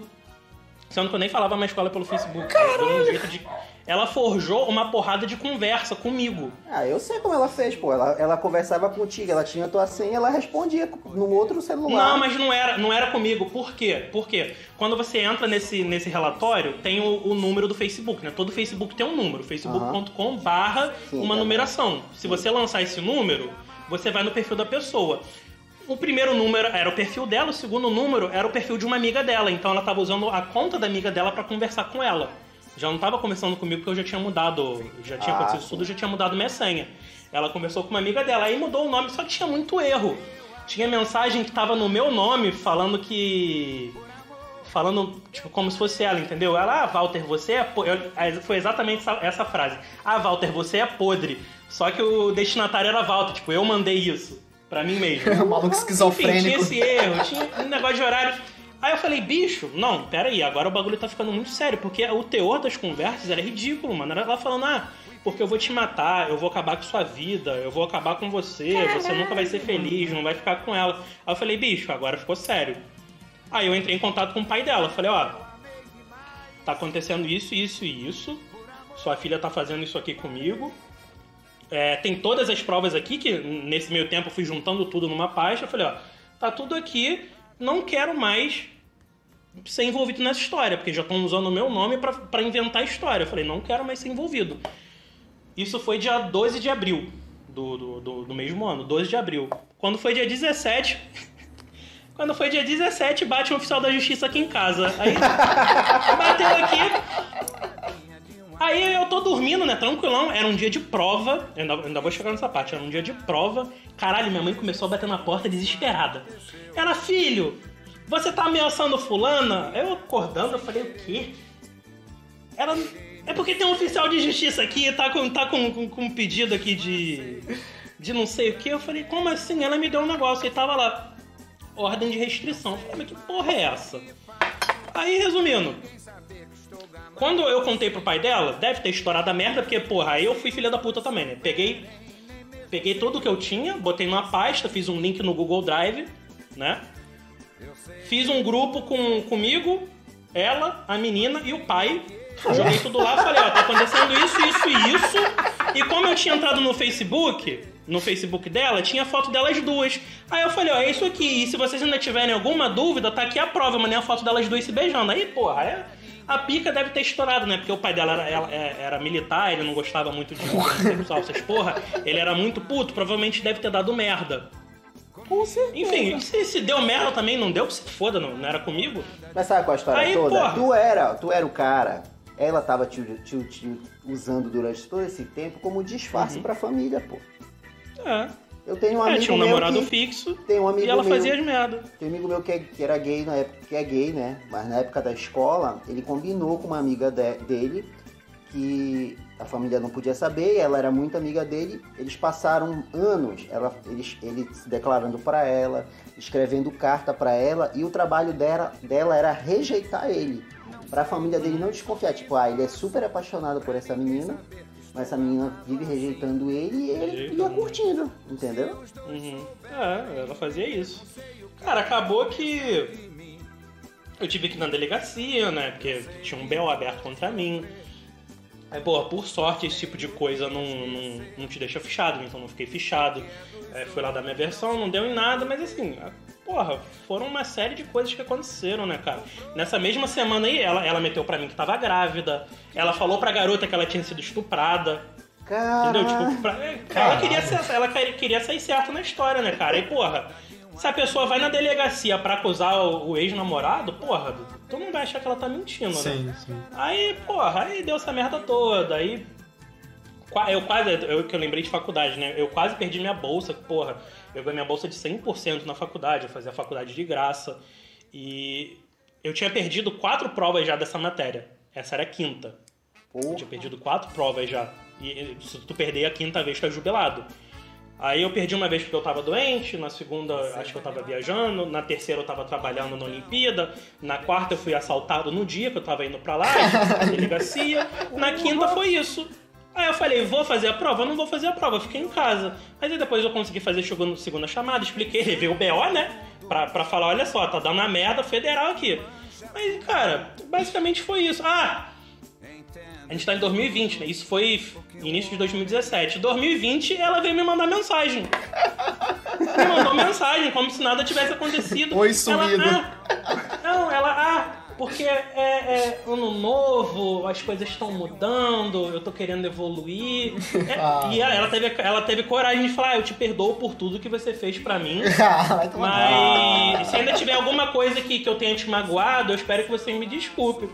Sendo que eu nem falava mais com ela pelo Facebook. Ela deu um jeito de. Ela forjou uma porrada de conversa comigo. Ah, eu sei como ela fez, pô. Ela, ela conversava contigo, ela tinha tua senha, ela respondia no outro celular. Não, mas não era, não era comigo. Por quê? Porque quando você entra nesse, nesse relatório, tem o, o número do Facebook, né? Todo Facebook tem um número, facebook.com barra Sim, uma tá. numeração. Se você lançar esse número, você vai no perfil da pessoa. O primeiro número era o perfil dela, o segundo número era o perfil de uma amiga dela. Então ela estava usando a conta da amiga dela para conversar com ela. Já não estava conversando comigo porque eu já tinha mudado, já tinha Ah, acontecido sim. tudo, já tinha mudado minha senha. Ela conversou com uma amiga dela, aí mudou o nome, só que tinha muito erro. Tinha mensagem que tava no meu nome falando que. Falando, tipo, como se fosse ela, entendeu? Ela, ah, Walter, você é. po-" Eu- aí Foi exatamente essa, essa frase. Ah, Walter, você é podre. Só que o destinatário era Walter, tipo, eu mandei isso pra mim mesmo. Maluco Enfim, tinha esquizofrênico. esse erro, tinha um negócio de horário. Aí eu falei, bicho, não, peraí, agora o bagulho tá ficando muito sério, porque o teor das conversas era ridículo, mano. Era ela falando, ah, porque eu vou te matar, eu vou acabar com sua vida, eu vou acabar com você, você nunca vai ser feliz, não vai ficar com ela. Aí eu falei, bicho, agora ficou sério. Aí eu entrei em contato com o pai dela, falei, ó, tá acontecendo isso, isso e isso, sua filha tá fazendo isso aqui comigo, é, tem todas as provas aqui, que nesse meio tempo eu fui juntando tudo numa pasta. Eu falei, ó, tá tudo aqui, não quero mais ser envolvido nessa história, porque já estão usando o meu nome pra inventar a história. Eu falei, não quero mais ser envolvido. Isso foi dia 12 de abril do, do, do, do mesmo ano, 12 de abril. Quando foi dia 17. Quando foi dia 17, bate um oficial da justiça aqui em casa. Aí bateu aqui, Aí eu tô dormindo, né? Tranquilão. Era um dia de prova. Eu ainda, ainda vou chegar nessa parte. Era um dia de prova. Caralho, minha mãe começou a bater na porta desesperada. Era filho, você tá ameaçando fulana? Eu acordando, eu falei, o quê? Ela. É porque tem um oficial de justiça aqui, tá com, tá com, com, com um pedido aqui de. de não sei o que. Eu falei, como assim? Ela me deu um negócio. E tava lá. Ordem de restrição. Eu falei, mas que porra é essa? Aí, resumindo, quando eu contei pro pai dela, deve ter estourado a merda, porque, porra, aí eu fui filha da puta também, né? Peguei, peguei tudo que eu tinha, botei numa pasta, fiz um link no Google Drive, né? Fiz um grupo com, comigo, ela, a menina e o pai. Joguei tudo lá, falei, ó, tá acontecendo isso, isso e isso. E como eu tinha entrado no Facebook, no Facebook dela, tinha foto delas duas. Aí eu falei, ó, é isso aqui. E se vocês ainda tiverem alguma dúvida, tá aqui a prova. Eu mandei a foto delas duas se beijando. Aí, porra, é- a pica deve ter estourado, né? Porque o pai dela era, ela- é- era militar, ele não gostava muito de sexual, essas porra. Ele era muito puto, provavelmente deve ter dado merda. Com certeza. Enfim, se, se deu merda também, não deu, que se foda, não, não era comigo. Mas sabe qual é a história Aí, toda? porra. Tu era, tu era o cara. Ela tava te, te- te usando durante todo esse tempo como disfarce pra família, pô. É. Eu tenho um É, amigo tinha um meu namorado que, fixo tem um amigo e ela meu, fazia as merda. Tem um amigo meu que, é- que era gay na época, que é gay, né? Mas na época da escola, ele combinou com uma amiga de- dele que a família não podia saber, ela era muito amiga dele. Eles passaram anos, ela, eles, ele se declarando pra ela, escrevendo carta pra ela, e o trabalho dela, dela era rejeitar ele. Pra família dele não desconfiar, tipo, ah, ele é super apaixonado por essa menina, mas essa menina vive rejeitando ele e ele ia curtindo, entendeu? Uhum. É, ela fazia isso. Cara, acabou que eu tive que ir na delegacia, né? Porque tinha um BO aberto contra mim. Aí, porra, por sorte, esse tipo de coisa não, não, não te deixa fichado, então não fiquei fichado. É, fui lá dar minha versão, não deu em nada, mas assim, porra, foram uma série de coisas que aconteceram, né, cara? Nessa mesma semana aí, ela, ela meteu pra mim que tava grávida, ela falou pra garota que ela tinha sido estuprada. Cara, Entendeu? Tipo, pra- ela, queria ser- ela queria sair certo na história, né, cara? E, porra, se a pessoa vai na delegacia pra acusar o, o ex-namorado, porra, tu não vai achar que ela tá mentindo, né? Sim, sim. Aí, porra, aí deu essa merda toda. Aí. Eu quase. Eu que eu lembrei de faculdade, né? Eu quase perdi minha bolsa, porra. Eu ganhei minha bolsa de 100% na faculdade, eu fazia a faculdade de graça. E eu tinha perdido quatro provas já dessa matéria. Essa era a quinta. Eu pô, tinha perdido quatro provas já. E e se tu perder a quinta vez, tu é jubilado. Aí eu perdi uma vez porque eu tava doente, na segunda acho que eu tava viajando, na terceira eu tava trabalhando na Olimpíada, na quarta eu fui assaltado no dia que eu tava indo pra lá, na delegacia, na quinta foi isso. Aí eu falei, vou fazer a prova? Não vou fazer a prova, fiquei em casa. Mas aí depois eu consegui fazer chegou segunda chamada, expliquei, levei o BO, né? Pra, pra falar, olha só, tá dando uma merda federal aqui. Mas, cara, basicamente foi isso. Ah! A gente tá em 2020, né? Isso foi início de 2017. 2020, ela veio me mandar mensagem. Me mandou mensagem, como se nada tivesse acontecido. Oi, sumido. Ela, ah, não, ela, ah, porque é, é ano novo, as coisas estão mudando, eu tô querendo evoluir. É, Ah. E ela, ela teve, ela teve coragem de falar, ah, eu te perdoo por tudo que você fez pra mim. Ah, Mas se ainda tiver alguma coisa que, que eu tenha te magoado, eu espero que você me desculpe.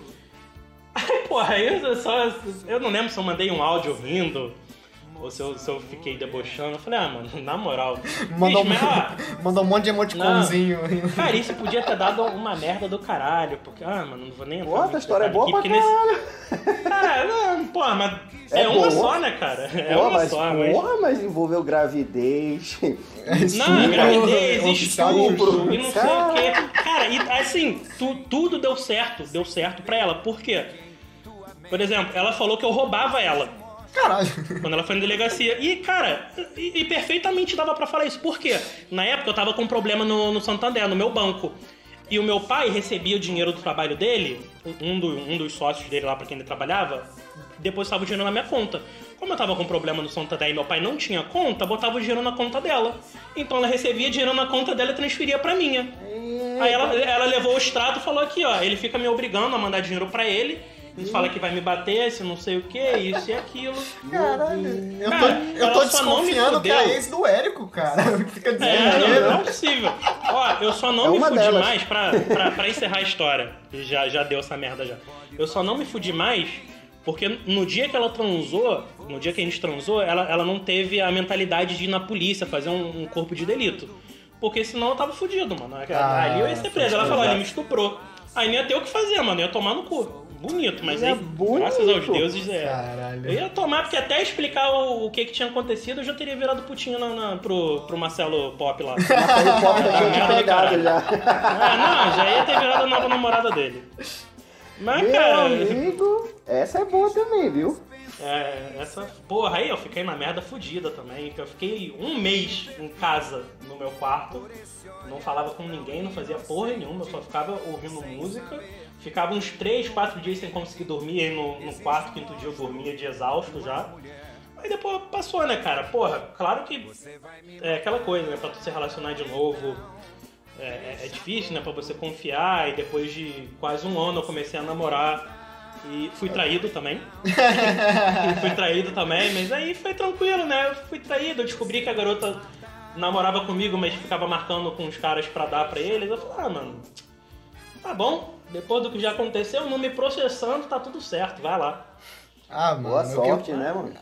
Aí, porra, eu só. Eu não lembro se eu mandei um áudio rindo. Ou se eu, se eu fiquei debochando. Eu falei, ah, mano, na moral. Mandou, bicho, ó, mandou um monte de emoticonzinho. Cara, isso podia ter dado uma merda do caralho. Porque, ah, mano, não vou nem entrar Pô, tua história é boa aqui, pra porque nesse- Ah, não, porra, mas é, É uma boa. só, né, cara? É Pô, uma mas só, mas. porra, mas envolveu gravidez. Não, gravidez, oficial estupro e não sei o Cara. quê. Cara, e assim, tu- tudo deu certo, deu certo pra ela. Por quê? Por exemplo, ela falou que eu roubava ela Caralho. quando ela foi na delegacia. E, cara, e, e perfeitamente dava pra falar isso. Por quê? Na época eu tava com um problema no, no Santander, no meu banco. E o meu pai recebia o dinheiro do trabalho dele, um, do- um dos sócios dele lá pra quem ele trabalhava, depositava o dinheiro na minha conta. Como eu tava com problema no Santander e meu pai não tinha conta, botava o dinheiro na conta dela. Então ela recebia dinheiro na conta dela e transferia pra minha. Aí ela, ela levou o extrato e falou aqui, ó, ele fica me obrigando a mandar dinheiro pra ele. Ele fala que vai me bater, se não sei o que, isso e aquilo. Caralho. Eu tô, Cara, eu tô desconfiando que é a ex do Érico, cara. Fica dizendo É, não, não é possível. Ó, eu só não É me fudi delas. mais pra, pra, pra encerrar a história. Já, já deu essa merda já. Eu só não me fudi mais porque no dia que ela transou, no dia que a gente transou, ela, ela não teve a mentalidade de ir na polícia fazer um, um corpo de delito. Porque senão eu tava fudido, mano. Ah, Ali eu ia ser preso. Ela falou, ele me estuprou. Aí não ia ter o que fazer, mano. Eu ia tomar no cu. Bonito, mas É aí, bonito. graças aos deuses, é. Caralho. Eu ia tomar, porque até explicar o, o que, que tinha acontecido, eu já teria virado putinho na, na- pro, pro Marcelo Pop lá. Aí o pobre já tinha Merda do pegado já. Ah, não, já ia ter virado a nova namorada dele. Mas, Meu cara, amigo, essa é boa também, viu? É, essa porra aí eu fiquei na merda fudida também. que Eu fiquei um mês em casa no meu quarto, não falava com ninguém, não fazia porra nenhuma, eu só ficava ouvindo música. Ficava uns 3, 4 dias sem conseguir dormir, aí no, no quarto, quinto dia eu dormia de exausto já. Aí depois passou, né, cara? Porra, claro que é aquela coisa, né? Pra tu se relacionar de novo é- é difícil, né? Pra você confiar. E depois de quase um ano eu comecei a namorar e fui traído também. fui traído também, mas aí foi tranquilo, né? Eu fui traído, eu descobri que a garota namorava comigo, mas ficava marcando com os caras pra dar pra eles. Eu falei, ah, mano, tá bom. Depois do que já aconteceu, não me processando, tá tudo certo, vai lá. Ah, mano. Boa sorte, que- né, mano?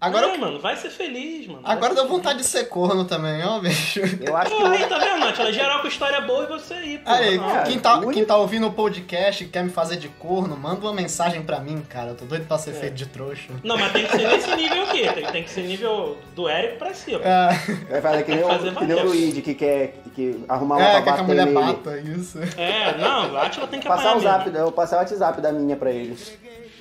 Agora, Não, mano, vai ser feliz, mano. agora ser vontade de ser corno também, ó, bicho. Eu acho que Pô, o- aí, tá vendo, Atila? Geral com história boa e você aí, pô. Aí, Não. quem tá, muito- quem tá ouvindo o podcast e quer me fazer de corno, manda uma mensagem pra mim, cara. Eu tô doido pra ser É. feito de trouxa. Não, mas tem que ser nesse nível aqui. Tem, tem que ser nível do Érico pra cima. É, Vai fazer que nem, Fazer o, que nem o. Luigi que quer que arrumar uma é pra quer que a bater mulher nele. bata, isso. É, não, o Atila tem que Passar o zap, eu vou passar o WhatsApp da minha pra ele.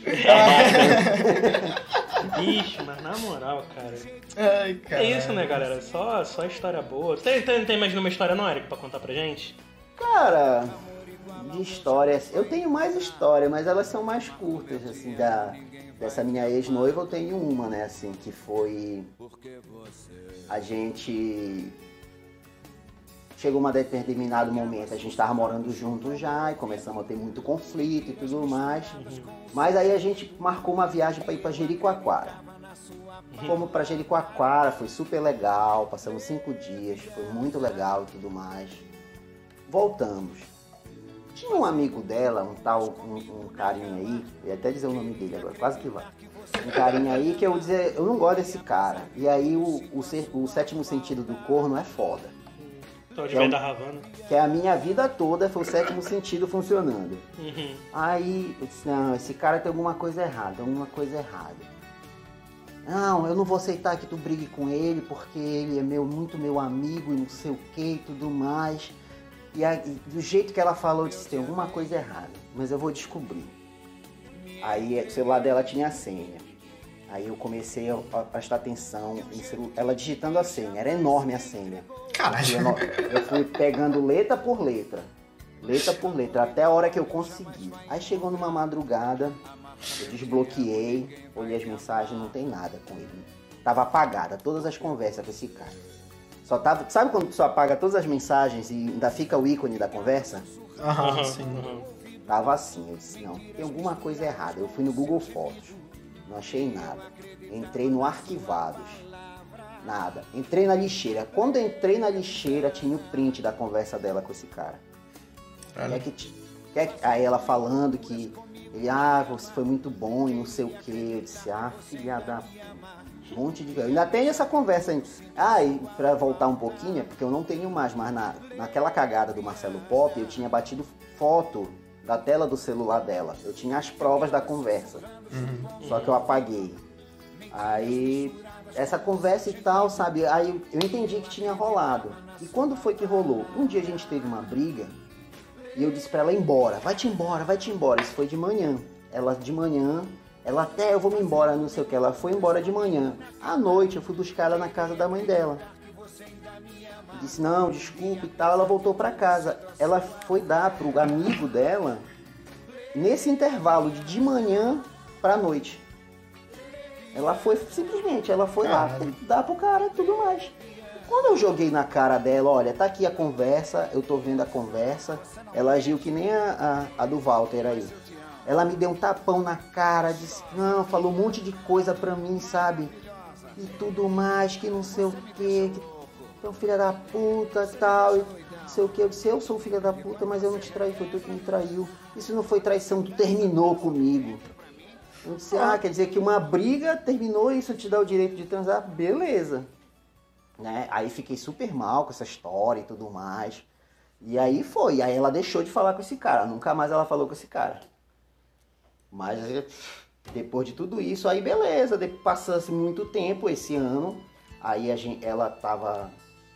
Ixi, mas na moral, cara. Ai, cara. É isso, né, galera? Só, só história boa. Tem, tem, tem mais nenhuma história não, Érico, pra contar pra gente? Cara, de histórias. Eu tenho mais história, mas elas são mais curtas, assim, da, dessa minha ex-noiva eu tenho uma, né, assim, que foi. A gente. Chegou um determinado momento, a gente tava morando junto já e começamos a ter muito conflito e tudo mais. Mas aí a gente marcou uma viagem para ir para Jericoacoara. Fomos para Jericoacoara, foi super legal, passamos cinco dias, foi muito legal e tudo mais. Voltamos. Tinha um amigo dela, um tal, um, um carinha aí, ia até dizer o nome dele agora, quase que vai. Um carinha aí que eu dizer, eu não gosto desse cara. E aí o, o, o sétimo sentido do corno é foda. É vez da Havana. Que a minha vida toda foi o sétimo sentido funcionando. Uhum. Aí eu disse, não, esse cara tem alguma coisa errada, alguma coisa errada. Não, eu não vou aceitar que tu brigue com ele, porque ele é meu, muito meu amigo e não sei o que e tudo mais. E, aí, do jeito que ela falou, eu disse, tem alguma coisa errada, mas eu vou descobrir. Aí o celular dela tinha a senha. Aí eu comecei a a prestar atenção em celu- ela digitando a senha, era enorme a senha. Caralho. Eu, não- eu fui pegando letra por letra, letra por letra, até a hora que eu consegui. Aí chegou numa madrugada, eu desbloqueei, olhei as mensagens, não tem nada com ele. Tava apagada, todas as conversas com esse cara. Só tava, sabe quando tu só apaga todas as mensagens e ainda fica o ícone da conversa? Aham, sim. Tava assim, eu disse, não, tem alguma coisa errada. Eu fui no Google Fotos, não achei nada. Entrei no Arquivados, nada. Entrei na lixeira. Quando entrei na lixeira, tinha o print da conversa dela com esse cara. Quer que quer que- aí ela falando que ele, ah, você foi muito bom e não sei o que. Eu disse, ah, filha da. Um monte de. Eu ainda tem essa conversa ainda. Ah, e pra voltar um pouquinho, é porque eu não tenho mais, mas na, naquela cagada do Marcelo Pop, eu tinha batido foto da tela do celular dela. Eu tinha as provas da conversa. Só que eu apaguei. Aí, essa conversa e tal, sabe? Aí eu- entendi que tinha rolado. E quando foi que rolou? Um dia a gente teve uma briga e eu disse pra ela embora. Vai-te embora, vai-te embora. Isso foi de manhã. Ela de manhã, ela até eu vou me embora, não sei o que. Ela foi embora de manhã. À noite eu fui buscar ela na casa da mãe dela. Eu disse, não, desculpa e tal. Ela voltou pra casa. Ela foi dar pro amigo dela nesse intervalo de de manhã pra noite. Ela foi, simplesmente, ela foi lá Caralho. dar pro cara e tudo mais. Quando eu joguei na cara dela, olha, tá aqui a conversa, eu tô vendo a conversa, ela agiu que nem a, a, a do Walter aí. Ela me deu um tapão na cara, disse, não, falou um monte de coisa pra mim, sabe? E tudo mais, que não sei o quê, que então filha da puta tal, e não sei o que. Eu disse, eu sou filha da puta, mas eu não te traí, foi tu que me traiu. Isso não foi traição, tu terminou comigo. Ah, quer dizer que uma briga terminou e isso te dá o direito de transar? Beleza. Né? Aí fiquei super mal com essa história e tudo mais. E aí foi. Aí ela deixou de falar com esse cara. Nunca mais ela falou com esse cara. Mas depois de tudo isso, aí beleza. Passasse muito tempo esse ano. Aí gente, ela tava.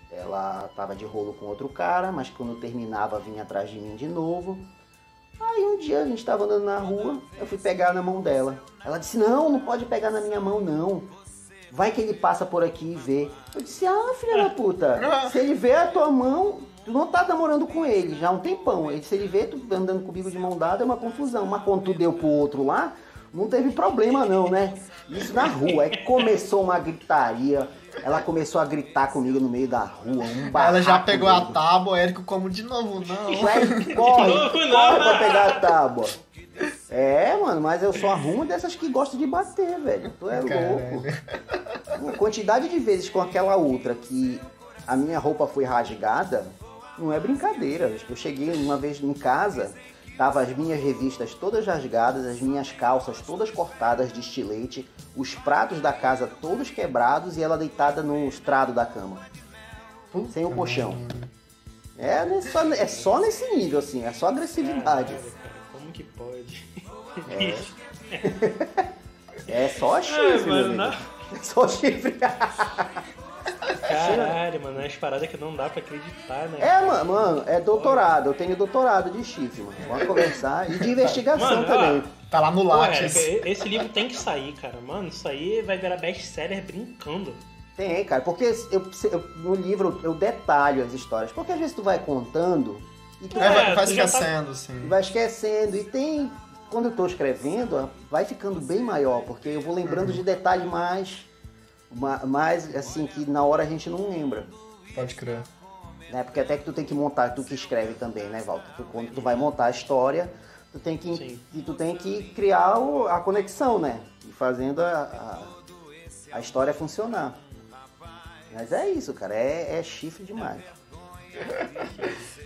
Ela tava de rolo com outro cara, mas quando terminava vinha atrás de mim de novo. Aí um dia a gente tava andando na rua, eu fui pegar na mão dela. Ela disse, não, não pode pegar na minha mão, não. Vai que ele passa por aqui e vê. Eu disse, ah, filha da puta, se ele vê a tua mão, tu não tá namorando com ele já há um tempão. Ele- Se ele vê tu andando comigo de mão dada, é uma confusão. Mas quando tu deu pro outro lá, não teve problema não, né? Isso na rua. Aí começou uma gritaria. Ela começou a gritar comigo no meio da rua. Um Ela já pegou a tábua, Érico, como de novo, não. Vai, corre, Não, corre não. pra pegar a tábua. É, mano, mas eu só arrumo dessas que gostam de bater, velho. Tu é Caralho. louco. A quantidade de vezes com aquela outra que a minha roupa foi rasgada, não é brincadeira. Eu cheguei uma vez em casa, tava as minhas revistas todas rasgadas, as minhas calças todas cortadas de estilete, os pratos da casa todos quebrados e ela deitada no estrado da cama. sem o colchão. É, é, só, é só nesse nível, assim, é só agressividade. Caralho, cara, como que pode? É, é só chifre, Ah, meu mano. É só chifre. Caralho, mano, é umas paradas que não dá pra acreditar, né? É, mano, mano, é doutorado. Eu tenho doutorado de chifre, mano. Vamos conversar. E de investigação Mano, ó, também. Tá lá no Lattes. Érica, esse livro tem que sair, cara. Mano, isso aí vai virar best-seller brincando. Tem, cara, porque eu, eu- no livro eu detalho as histórias. Porque às vezes tu vai contando e tu É, vai, É, vai tu tá- esquecendo, assim. vai esquecendo. E tem. Quando eu tô escrevendo, vai ficando bem maior, porque eu vou lembrando de detalhes mais. Ma- Mais assim, que na hora a gente não lembra. Pode crer. né? Porque até que tu tem que montar, tu que escreve também, né, Walter? Tu, quando tu vai montar a história, tu tem que, Sim. e tu tem que criar o- a conexão, né? E fazendo a, a, a história funcionar. Mas é isso, cara, é, é chifre demais.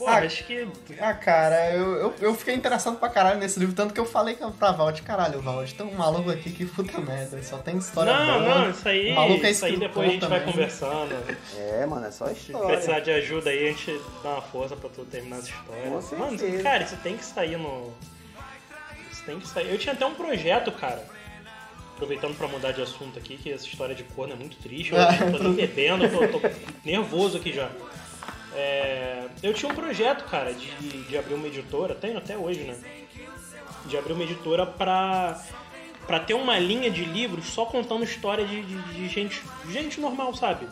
Pô, Ah, acho que. Ah, cara, eu, eu, eu fiquei interessado pra caralho nesse livro, tanto que eu falei pra Vald, caralho, Vald, tem um maluco aqui que puta merda, só tem história Não, boa. não, isso aí, O maluco é isso aí depois a gente escritor vai também. conversando. É, mano, é só Se história. precisar de ajuda aí, a gente dá uma força pra tu terminar essa história. Com Mano, certeza. cara, isso tem que sair no. Isso tem que sair. Eu tinha até um projeto, cara. Aproveitando pra mudar de assunto aqui, que essa história de corno é muito triste. Eu tô nem bebendo, eu tô, tô nervoso aqui já. É, eu tinha um projeto, cara, de, de abrir uma editora, tenho até hoje, né? De abrir uma editora pra, pra ter uma linha de livros só contando história de, de, de gente, gente normal, sabe?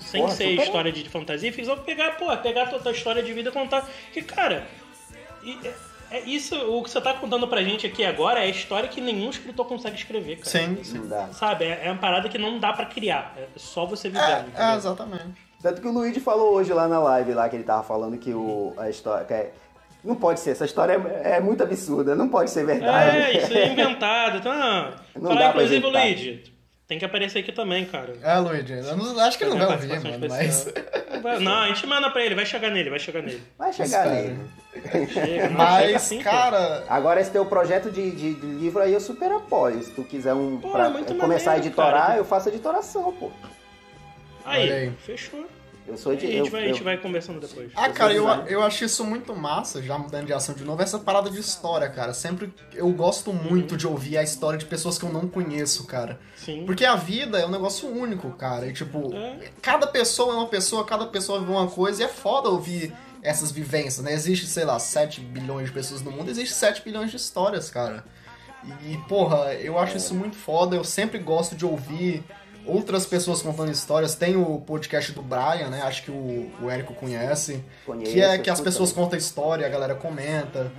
Sem Porra, ser super- história de fantasia, fiz eu pegar, pô, pegar a tua, tua história de vida e contar. Que, cara, e- é, é isso, o que você tá contando pra gente aqui agora é a história que nenhum escritor consegue escrever, cara. Sim, Não sim. dá. Sabe, é, é uma parada que não dá pra criar. É só você vivendo. É, é, exatamente. Tanto que o Luigi falou hoje lá na live, lá que ele tava falando que o, a história. que é- não pode ser, essa história é, é muito absurda, não pode ser verdade. É, isso é inventado. Então, Não falar, inclusive, inventar. Luigi, tem que aparecer aqui também, cara. É, Luigi, eu não- acho que ele não vai ouvir, mano, mas... Não, a gente manda pra ele, vai chegar nele, vai chegar nele. Vai chegar Espero. nele. Chega, Mas, assim, cara... Agora, esse teu projeto de, de- de livro aí eu super apoio. Se tu quiser um. Pô, pra é muito começar a maneiro, editorar, cara. eu faço editoração, pô. Aí. Aí, fechou. Eu sou A de. gente, Eu, vai, a gente eu- vai conversando depois. Ah, Eu cara, eu, eu acho isso muito massa, já mudando de ação de novo, essa parada de história, cara. Sempre eu gosto muito de ouvir a história de pessoas que eu não conheço, cara. Sim. Porque a vida é um negócio único, cara. E, tipo, É. cada pessoa é uma pessoa, cada pessoa vive uma coisa, e é foda ouvir essas vivências, né? Existe, sei lá, 7 bilhões de pessoas no mundo, existe 7 bilhões de histórias, cara. E, porra, eu acho isso muito foda, eu sempre gosto de ouvir outras pessoas contando histórias. Tem o podcast do Brian, né? Acho que o, o Érico conhece. Conheço, que é que as pessoas também. contam história, a galera comenta.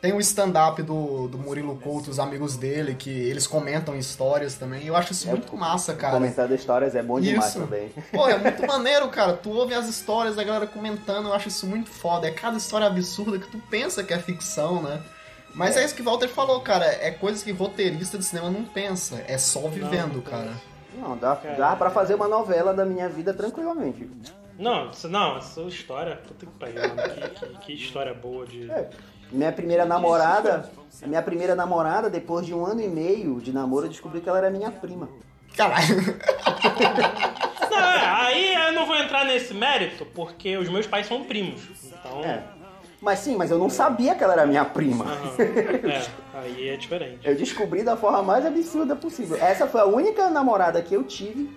Tem o stand-up do, do Murilo Couto, os amigos dele, que eles comentam histórias também. Eu acho isso É, muito massa, cara. Comentando histórias é bom demais Isso. também. Pô, é muito maneiro, cara. Tu ouve as histórias da galera comentando, eu acho isso muito foda. É cada história absurda que tu pensa que é ficção, né? Mas é, isso que o Walter falou, cara. É coisas que roteirista de cinema não pensa. É só vivendo, não cara. Não, dá, Cara. dá pra fazer uma novela da minha vida tranquilamente. Não, não, essa história. Puta que pariu, mano. Que, que- que história boa de. É. Minha primeira namorada, minha primeira namorada, depois de um ano e meio de namoro, eu descobri que ela era minha prima. Caralho. Não, é, aí eu não vou entrar nesse mérito, porque os meus pais são primos. Então. É. Mas sim, mas eu não sabia que ela era minha prima. É, aí é diferente. Eu descobri da forma mais absurda possível. Essa foi a única namorada que eu tive,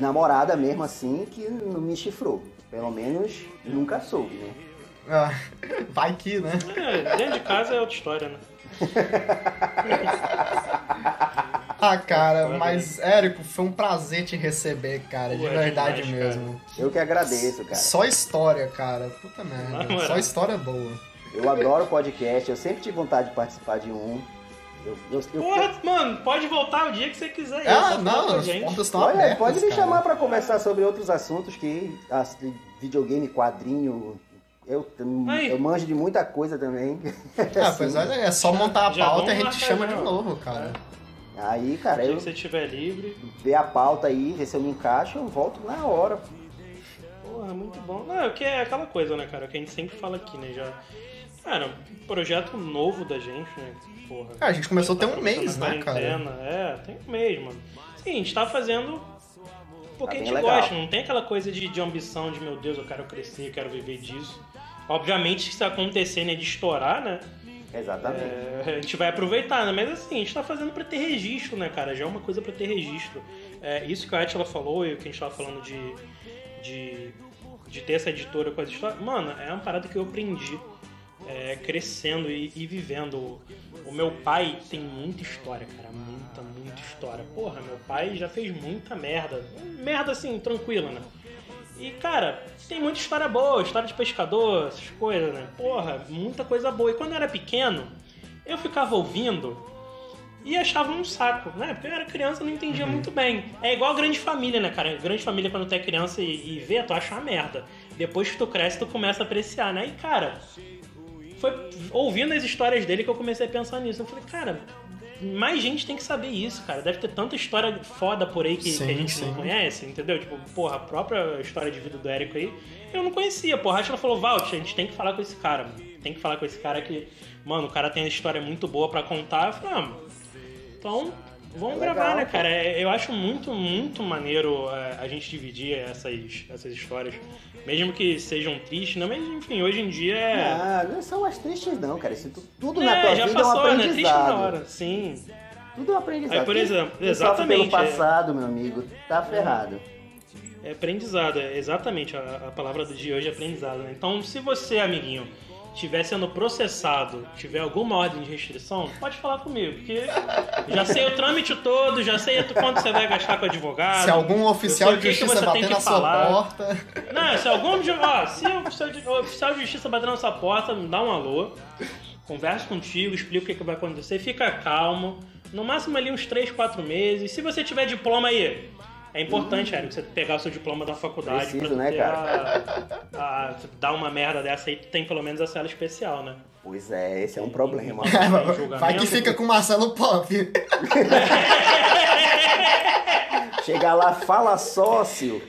namorada mesmo assim, que não me chifrou. Pelo menos nunca soube, né? Ah, Vai que, né? É, dentro de casa é outra história, né? Ah, cara, mas, Érico, foi um prazer te receber, cara. De é verdade demais, mesmo. Eu que agradeço, cara. Só história, cara. Puta merda. moral. Só história boa. Eu adoro podcast, eu sempre tive vontade de participar de um. Eu, eu, eu- Porra, mano, pode voltar o dia que você quiser. Ah, não, as gente. portas estão Olha, abertas. pode me cara. chamar pra conversar sobre outros assuntos que as- videogame, quadrinho. Eu, Aí. eu manjo de muita coisa também. Ah, pois olha, é só montar a pauta e a gente chama já. de novo, cara. Aí, cara, Se eu você estiver livre. ver a pauta aí, ver se eu me encaixo, eu volto na hora. Porra, muito bom. Não, é que é aquela coisa, né, cara? Que a gente sempre fala aqui, né? Já. Cara, um projeto novo da gente, né? Porra. Ah, a gente começou tem um Tá mês, né, cara? É, tem um mês, mano. Sim, a gente tá fazendo porque Tá a gente legal. gosta, não tem aquela coisa de, de ambição de, meu Deus, eu quero crescer, eu quero viver disso. Obviamente, se isso acontecer, né, de estourar, né? Exatamente. É, a gente vai aproveitar, né? Mas assim, a gente tá fazendo pra ter registro, né, cara? Já é uma coisa pra ter registro. É, isso que a Atila falou e o que a gente tava falando de, de, de ter essa editora com as histórias. Mano, é uma parada que eu aprendi é, crescendo e, e vivendo. O, o meu pai tem muita história, cara. Muita, muita história. Porra, meu pai já fez muita merda. Merda assim, tranquila, né? E, cara, tem muita história boa, história de pescador, essas coisas, né? Porra, muita coisa boa. E quando eu era pequeno, eu ficava ouvindo e achava um saco, né? Porque eu era criança e não entendia muito bem. É igual Grande Família, né, cara? Grande Família, quando tu é criança e, e vê, tu acha uma merda. Depois que tu cresce, tu começa a apreciar, né? E, cara, foi ouvindo as histórias dele que eu comecei a pensar nisso. Eu falei, cara, mais gente tem que saber isso, cara. Deve ter tanta história foda por aí que, Sim, que a gente sim. não conhece, entendeu? Tipo, porra, a própria história de vida do Érico aí, eu não conhecia. Porra, a Atila falou, Valt, a gente tem que falar com esse cara, mano. Tem que falar com esse cara que, mano, o cara tem uma história muito boa pra contar. Eu falei, ah, mano, então vamos Legal, gravar, né, cara? É, Eu acho muito, muito maneiro é, a gente dividir essas, essas histórias. Mesmo que sejam tristes, né? Mas enfim, hoje em dia é. Ah, não são as tristes não, cara. Isso tu- tudo na É, tua já vida é um passou, né? Triste na aprendizado. hora, sim. Tudo é um aprendizado. Aí, por exemplo, quem exatamente, pelo é. passado, meu amigo, tá ferrado. É aprendizado, é exatamente. A, a palavra de hoje é aprendizado, né? Então, se você, amiguinho, estiver sendo processado, tiver alguma ordem de restrição, pode falar comigo, porque já sei o trâmite todo, já sei quanto você vai gastar com advogado. Se algum oficial o de justiça bater na sua falar. porta. Não, se algum ó, se o oficial de, o justiça bater na sua porta, me dá um alô, conversa contigo, explica o que, que vai acontecer, fica calmo. No máximo ali uns 3, 4 meses. Se você tiver diploma aí, é importante, Érico, você pegar o seu diploma da faculdade Preciso, pra né, ter a, a- dar uma merda dessa aí, tu tem pelo menos a cela especial, né? Pois é, esse é um problema. julgamento. Vai que fica com o Marcelo Pop. Chegar lá, fala sócio.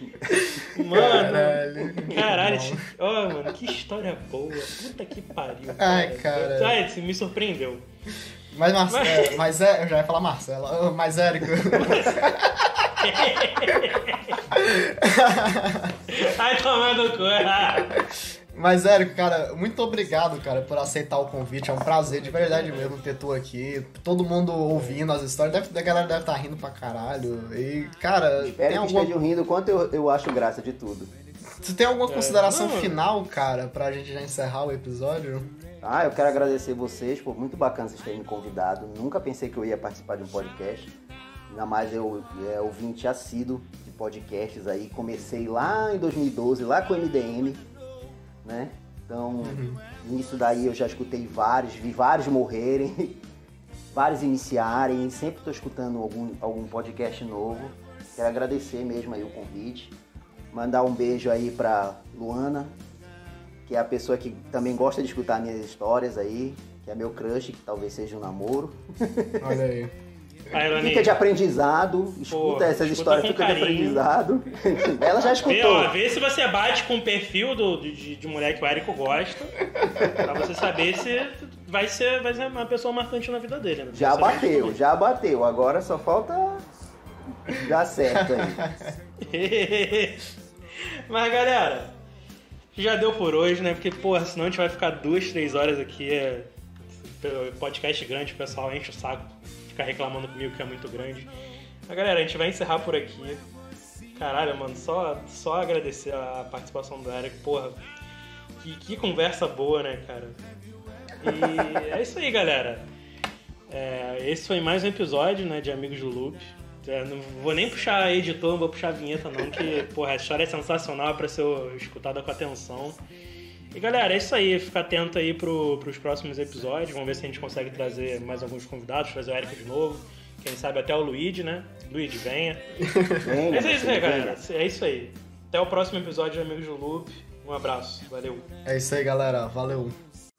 Mano, Caralho. caralho, ó, mano, que história boa. Puta que pariu. Ai, cara. Ai, você me surpreendeu. Mas, Marce... é, mas é, eu já ia falar Marcelo. Ah, Mas, Érico, Ai, tomando cu. mas, Érico, cara, muito obrigado, cara, por aceitar o convite. É um prazer de verdade mesmo ter tu aqui. Todo mundo ouvindo as histórias, deve, a galera deve estar rindo pra caralho. E, cara, Espero tem que alguma, estejam rindo o quanto eu, eu acho graça de tudo. você tem alguma consideração não. final, cara, pra gente já encerrar o episódio? Ah, eu quero agradecer vocês, por muito bacana vocês terem me convidado. Nunca pensei que eu ia participar de um podcast. Ainda mais eu é, ouvinte assíduo de podcasts aí. Comecei lá em 2012, lá com o MDM, né? Então, nisso daí eu já escutei vários, vi vários morrerem, vários iniciarem. Sempre estou escutando algum, algum podcast novo. Quero agradecer mesmo aí o convite. Mandar um beijo aí pra Luana, que é a pessoa que também gosta de escutar minhas histórias aí, que é meu crush, que talvez seja um namoro. Olha aí. Fica de aprendizado, escuta Pô, essas escuta histórias, fica de carinho. aprendizado. Ela já Vê, escutou. ó, vê se você bate com o perfil do, de, de mulher que o Érico gosta, pra você saber se vai ser, vai ser uma pessoa marcante na vida dele. Né? Já Você bateu, já bateu. Agora só falta dar certo aí. Mas galera, já deu por hoje, né? Porque, porra, senão a gente vai ficar duas, três horas aqui. É... Podcast grande, o pessoal enche o saco, fica reclamando comigo que é muito grande. Mas galera, a gente vai encerrar por aqui. Caralho, mano, só, só agradecer a participação do Eric, porra. Que, que conversa boa, né, cara? E é isso aí, galera. É, esse foi mais um episódio, né, de Amigos do Loop. Não vou nem puxar editor, não vou puxar a vinheta não, que, porra, a história é sensacional, é pra ser escutada com atenção. E galera, é isso aí, fica atento aí pro, pros próximos episódios, vamos ver se a gente consegue trazer mais alguns convidados, trazer o Eric de novo, quem sabe até o Luigi, né? Luigi, venha. Venha, Mas é isso aí, venha. galera, é isso aí. Até o próximo episódio de Amigos do Loop, um abraço, valeu. É isso aí, galera. Valeu.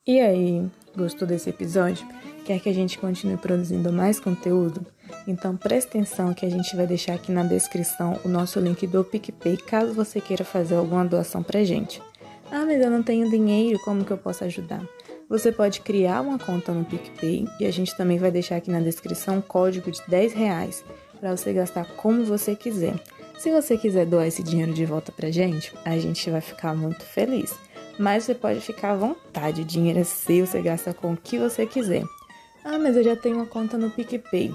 E aí, gostou desse episódio? Quer que a gente continue produzindo mais conteúdo? Então preste atenção que a gente vai deixar aqui na descrição o nosso link do PicPay caso você queira fazer alguma doação pra gente. Ah, mas eu não tenho dinheiro, como que eu posso ajudar? Você pode criar uma conta no PicPay e a gente também vai deixar aqui na descrição um código de 10 reais para você gastar como você quiser. Se você quiser doar esse dinheiro de volta pra gente, a gente vai ficar muito feliz. Mas você pode ficar à vontade, o dinheiro é seu, você gasta com o que você quiser. Ah, mas eu já tenho uma conta no PicPay.